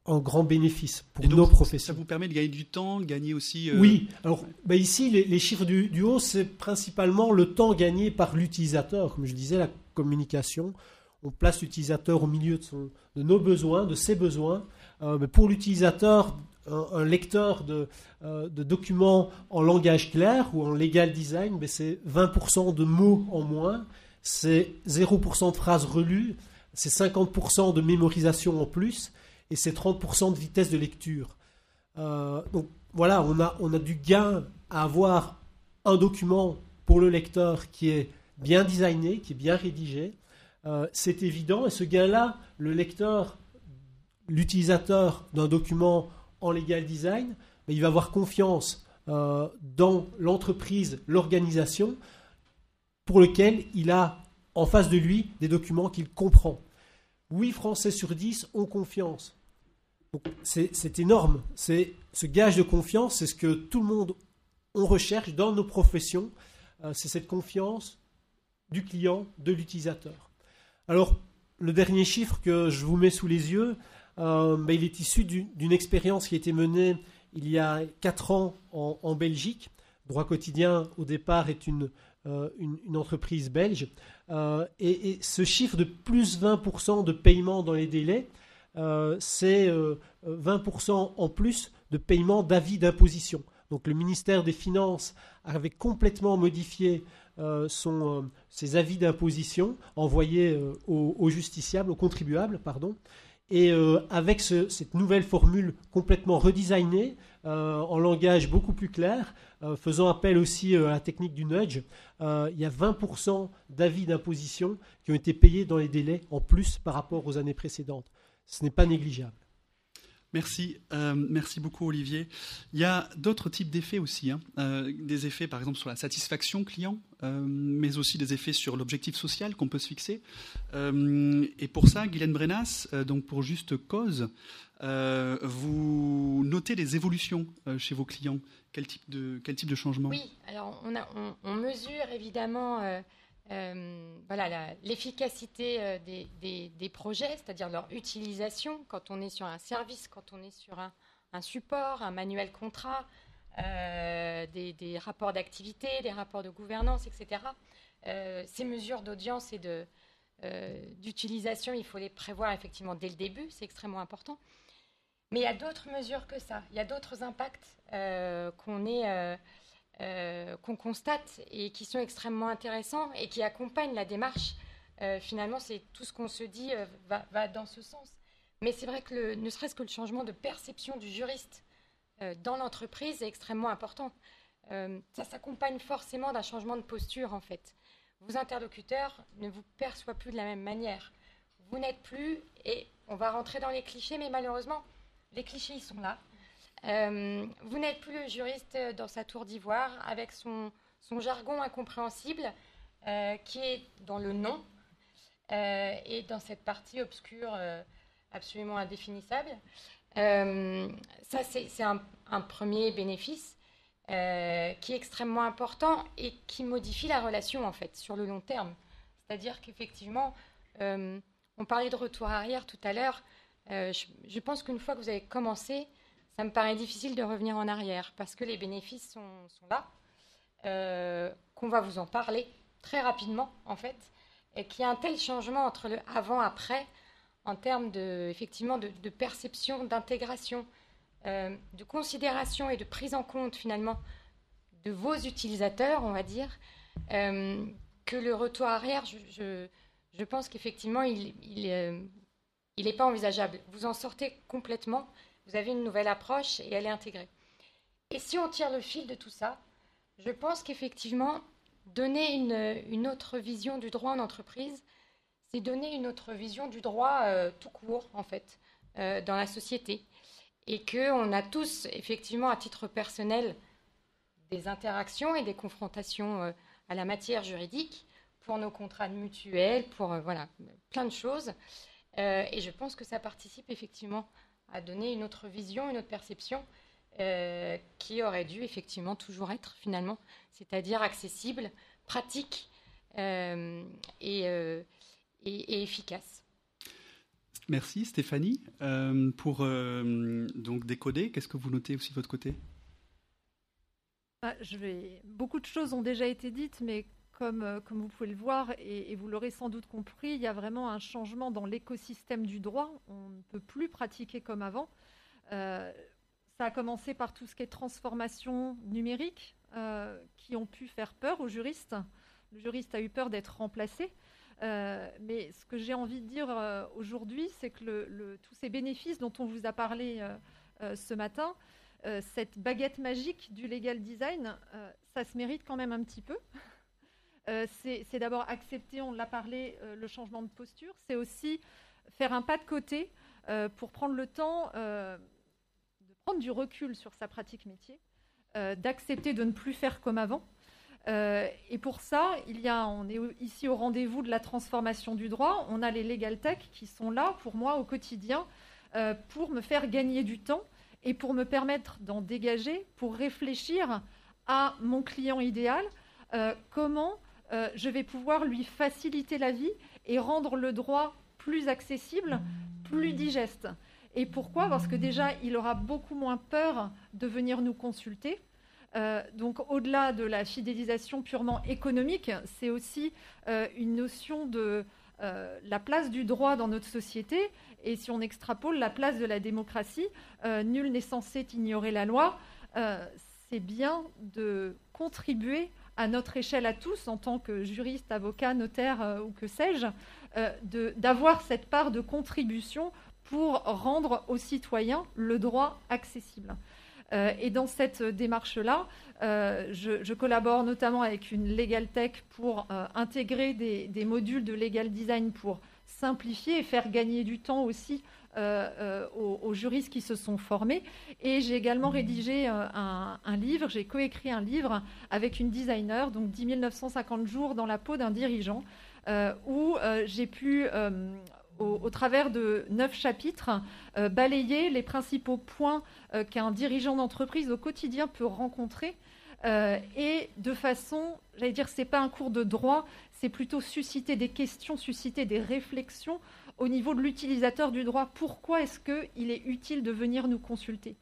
un grand bénéfice pour nos professions. Ça vous permet de gagner du temps, gagner aussi. Euh, oui. Alors bah ici, les, chiffres du, haut, c'est principalement le temps gagné par l'utilisateur. Comme je disais, la communication, on place l'utilisateur au milieu de, son, de, nos besoins, de ses besoins. Euh, mais pour l'utilisateur, un, lecteur de, euh, de, documents en langage clair ou en legal design, ben, c'est 20% de mots en moins, c'est 0% de phrases relues, c'est 50% de mémorisation en plus et c'est 30% de vitesse de lecture. Euh, donc voilà, on a, on a du gain à avoir un document pour le lecteur qui est bien designé, qui est bien rédigé. Euh, c'est évident, et ce gain-là, le lecteur, l'utilisateur d'un document en legal design, ben, il va avoir confiance euh, dans l'entreprise, l'organisation, pour lequel il a en face de lui des documents qu'il comprend. 8 Français sur 10 ont confiance. C'est énorme. C'est ce gage de confiance, c'est ce que tout le monde on recherche dans nos professions. Euh, c'est cette confiance du client, de l'utilisateur. Alors, le dernier chiffre que je vous mets sous les yeux, euh, ben, il est issu d'une expérience qui a été menée il y a 4 ans en, Belgique. Droit quotidien, au départ, est une, euh, une, entreprise belge. Et, et, ce chiffre de plus 20% de paiement dans les délais, euh, c'est 20% euh, en plus de paiement d'avis d'imposition. Donc le ministère des Finances avait complètement modifié euh, ses avis d'imposition envoyés aux, justiciables, aux contribuables, pardon. Et avec cette nouvelle formule complètement redesignée, en langage beaucoup plus clair, faisant appel aussi à la technique du nudge, il y a 20% d'avis d'imposition qui ont été payés dans les délais en plus par rapport aux années précédentes ce n'est pas négligeable. Merci, euh, merci beaucoup Olivier. Il y a d'autres types d'effets aussi, hein. euh, des effets par exemple sur la satisfaction client, euh, mais aussi des effets sur l'objectif social qu'on peut se fixer. et pour ça, Guylaine Brenas, donc pour juste cause, vous notez des évolutions chez vos clients. Quel type de, quel type de changement? Oui, alors on, on mesure évidemment euh, voilà, l'efficacité euh, des, projets, c'est-à-dire leur utilisation quand on est sur un service, quand on est sur un, support, un manuel contrat, euh, des, rapports d'activité, des rapports de gouvernance, etc. ces mesures d'audience et d'utilisation, il faut les prévoir effectivement dès le début, c'est extrêmement important. Mais il y a d'autres mesures que ça, il y a d'autres impacts qu'on est euh, qu'on constate et qui sont extrêmement intéressants et qui accompagnent la démarche. Euh, finalement, c'est tout ce qu'on se dit euh, va, dans ce sens. Mais c'est vrai que ne serait-ce que le changement de perception du juriste dans l'entreprise est extrêmement important. ça s'accompagne forcément d'un changement de posture, en fait. Vos interlocuteurs ne vous perçoivent plus de la même manière. Vous n'êtes plus, et on va rentrer dans les clichés, mais malheureusement, les clichés, ils sont là. Euh, vous n'êtes plus le juriste dans sa tour d'ivoire avec son, jargon incompréhensible euh, qui est dans le nom euh, et dans cette partie obscure absolument indéfinissable. ça, c'est un, premier bénéfice. qui est extrêmement important et qui modifie la relation en fait sur le long terme. C'est-à-dire qu'effectivement, on parlait de retour arrière tout à l'heure. Je, pense qu'une fois que vous avez commencé, ça me paraît difficile de revenir en arrière parce que les bénéfices sont, là, qu'on va vous en parler très rapidement en fait, et qu'il y a un tel changement entre le avant-après en termes de, effectivement, de, perception, d'intégration, euh, de considération et de prise en compte finalement de vos utilisateurs, on va dire, euh, que le retour arrière, je, je, pense qu'effectivement, il n'est pas envisageable. Vous en sortez complètement, vous avez une nouvelle approche et elle est intégrée. Et si on tire le fil de tout ça, je pense qu'effectivement, donner une, autre vision du droit en entreprise, c'est donner une autre vision du droit euh, tout court, en fait, dans la société et qu'on a tous, effectivement, à titre personnel, des interactions et des confrontations euh, à la matière juridique pour nos contrats mutuels, pour euh, voilà, plein de choses. Euh, et je pense que ça participe effectivement à donner une autre vision, une autre perception qui aurait dû effectivement toujours être finalement, c'est-à-dire accessible, pratique et, et efficace. Merci Stéphanie. Euh, pour euh, donc décoder, qu'est-ce que vous notez aussi de votre côté? Ah, je vais... Beaucoup de choses ont déjà été dites, mais comme, euh, comme vous pouvez le voir, et, vous l'aurez sans doute compris, il y a vraiment un changement dans l'écosystème du droit. On ne peut plus pratiquer comme avant. ça a commencé par tout ce qui est transformation numérique, qui ont pu faire peur aux juristes. Le juriste a eu peur d'être remplacé. Euh, mais ce que j'ai envie de dire euh, aujourd'hui, c'est que tous ces bénéfices dont on vous a parlé euh, ce matin, cette baguette magique du legal design, ça se mérite quand même un petit peu. C'est d'abord accepter, on l'a parlé, le changement de posture. C'est aussi faire un pas de côté pour prendre le temps de prendre du recul sur sa pratique métier, d'accepter de ne plus faire comme avant euh, et pour ça, il y a, on est ici au rendez-vous de la transformation du droit. On a les legal tech qui sont là pour moi au quotidien euh, pour me faire gagner du temps et pour me permettre d'en dégager, pour réfléchir à mon client idéal, euh, comment je vais pouvoir lui faciliter la vie et rendre le droit plus accessible, plus digeste. Et pourquoi? Parce que déjà, il aura beaucoup moins peur de venir nous consulter. Euh, donc au-delà de la fidélisation purement économique, c'est aussi euh, une notion de euh, la place du droit dans notre société. Et si on extrapole la place de la démocratie, nul n'est censé ignorer la loi. c'est bien de contribuer à notre échelle à tous, en tant que juriste, avocat, notaire ou que sais-je, d'avoir cette part de contribution pour rendre aux citoyens le droit accessible. Euh, et dans cette démarche-là, euh, je, collabore notamment avec une Legal Tech pour euh, intégrer des, modules de legal design pour simplifier et faire gagner du temps aussi aux, juristes qui se sont formés. Et j'ai également rédigé un, livre, j'ai coécrit un livre avec une designer, donc 10 950 jours dans la peau d'un dirigeant, où j'ai pu au, travers de neuf chapitres, euh, balayer les principaux points euh, qu'un dirigeant d'entreprise au quotidien peut rencontrer. Euh, et de façon, j'allais dire, ce n'est pas un cours de droit, c'est plutôt susciter des questions, susciter des réflexions au niveau de l'utilisateur du droit. Pourquoi est-ce qu'il est utile de venir nous consulter?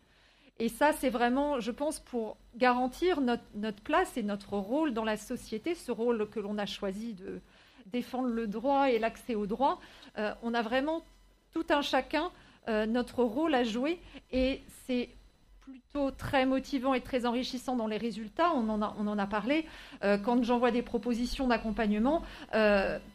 Et ça, c'est vraiment, je pense, pour garantir notre, place et notre rôle dans la société, ce rôle que l'on a choisi de défendre le droit et l'accès au droit. Euh, on a vraiment tout un chacun euh, notre rôle à jouer et c'est plutôt très motivant et très enrichissant dans les résultats. On en a, on en a parlé. Euh, quand j'envoie des propositions d'accompagnement,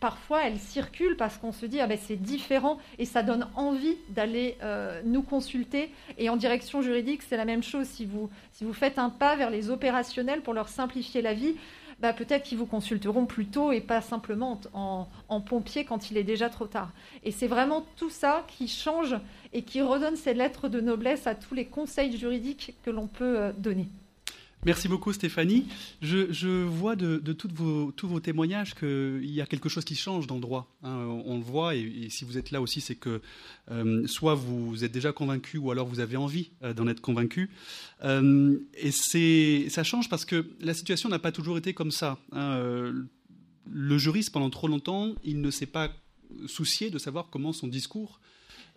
parfois elles circulent parce qu'on se dit ah ben c'est différent et ça donne envie d'aller nous consulter. Et en direction juridique, c'est la même chose. Si vous, si vous faites un pas vers les opérationnels pour leur simplifier la vie, bah, peut-être qu'ils vous consulteront plus tôt et pas simplement en, pompier quand il est déjà trop tard. Et c'est vraiment tout ça qui change et qui redonne ces lettres de noblesse à tous les conseils juridiques que l'on peut euh, donner. Merci beaucoup Stéphanie. Je, vois de, tous vos témoignages qu'il y a quelque chose qui change dans le droit. Hein. on, le voit et, si vous êtes là aussi, c'est que euh, soit vous êtes déjà convaincu ou alors vous avez envie euh, d'en être convaincu. Euh, et ça change parce que la situation n'a pas toujours été comme ça. Hein. le juriste, pendant trop longtemps, il ne s'est pas soucié de savoir comment son discours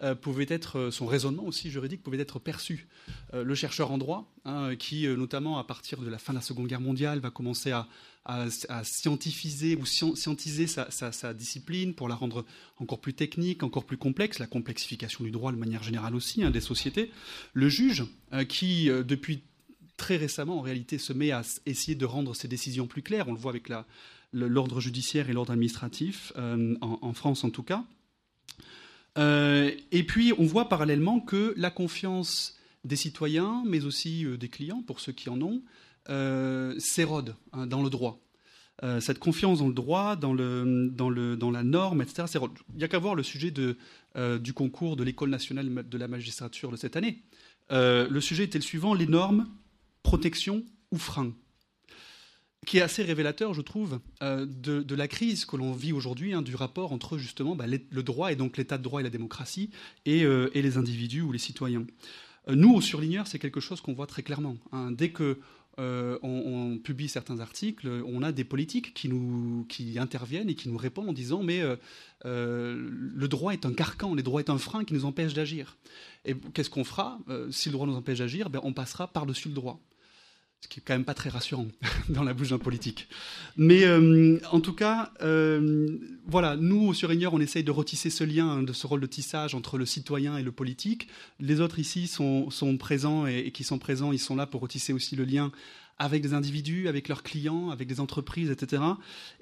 euh, pouvait être, euh, son raisonnement aussi juridique pouvait être perçu. Euh, le chercheur en droit, hein, qui notamment à partir de la fin de la Seconde Guerre mondiale va commencer à, scientifiser ou scientiser sa, discipline pour la rendre encore plus technique, encore plus complexe, la complexification du droit de manière générale aussi, hein, des sociétés. Le juge, qui depuis très récemment en réalité se met à essayer de rendre ses décisions plus claires, on le voit avec l'ordre judiciaire et l'ordre administratif, en, France en tout cas. Euh, et puis, on voit parallèlement que la confiance des citoyens, mais aussi euh, des clients, pour ceux qui en ont, euh, s'érode hein, dans le droit. cette confiance dans le droit, dans, le, dans, le, dans la norme, etc., s'érode. Il n'y a qu'à voir le sujet de, du concours de l'École nationale de la magistrature de cette année. le sujet était le suivant les normes, protection ou frein qui est assez révélateur, je trouve, euh, de, la crise que l'on vit aujourd'hui, hein, du rapport entre justement bah, le droit et donc l'état de droit et la démocratie et, euh, les individus ou les citoyens. Euh, nous, au surligneur, c'est quelque chose qu'on voit très clairement. Hein. Dès que on, publie certains articles, on a des politiques qui, nous, qui interviennent et qui nous répondent en disant mais le droit est un carcan, le droit est un frein qui nous empêche d'agir. Et qu'est-ce qu'on fera? Si le droit nous empêche d'agir, ben, on passera par-dessus le droit ce qui est quand même pas très rassurant [laughs] dans la bouche d'un politique. Mais euh, en tout cas, euh, voilà, nous au Surigneur, on essaye de retisser ce lien, hein, de ce rôle de tissage entre le citoyen et le politique. Les autres ici sont, présents et, qui sont présents, ils sont là pour retisser aussi le lien avec des individus, avec leurs clients, avec des entreprises, etc.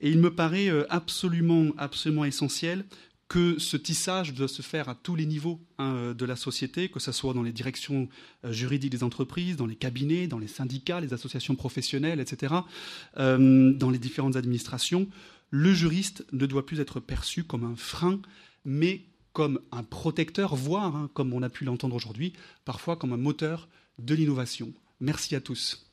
Et il me paraît euh, absolument, absolument essentiel que ce tissage doit se faire à tous les niveaux hein, euh, de la société, que ce soit dans les directions euh, juridiques des entreprises, dans les cabinets, dans les syndicats, les associations professionnelles, etc., euh, dans les différentes administrations. Le juriste ne doit plus être perçu comme un frein, mais comme un protecteur, voire, hein, comme on a pu l'entendre aujourd'hui, parfois comme un moteur de l'innovation. Merci à tous.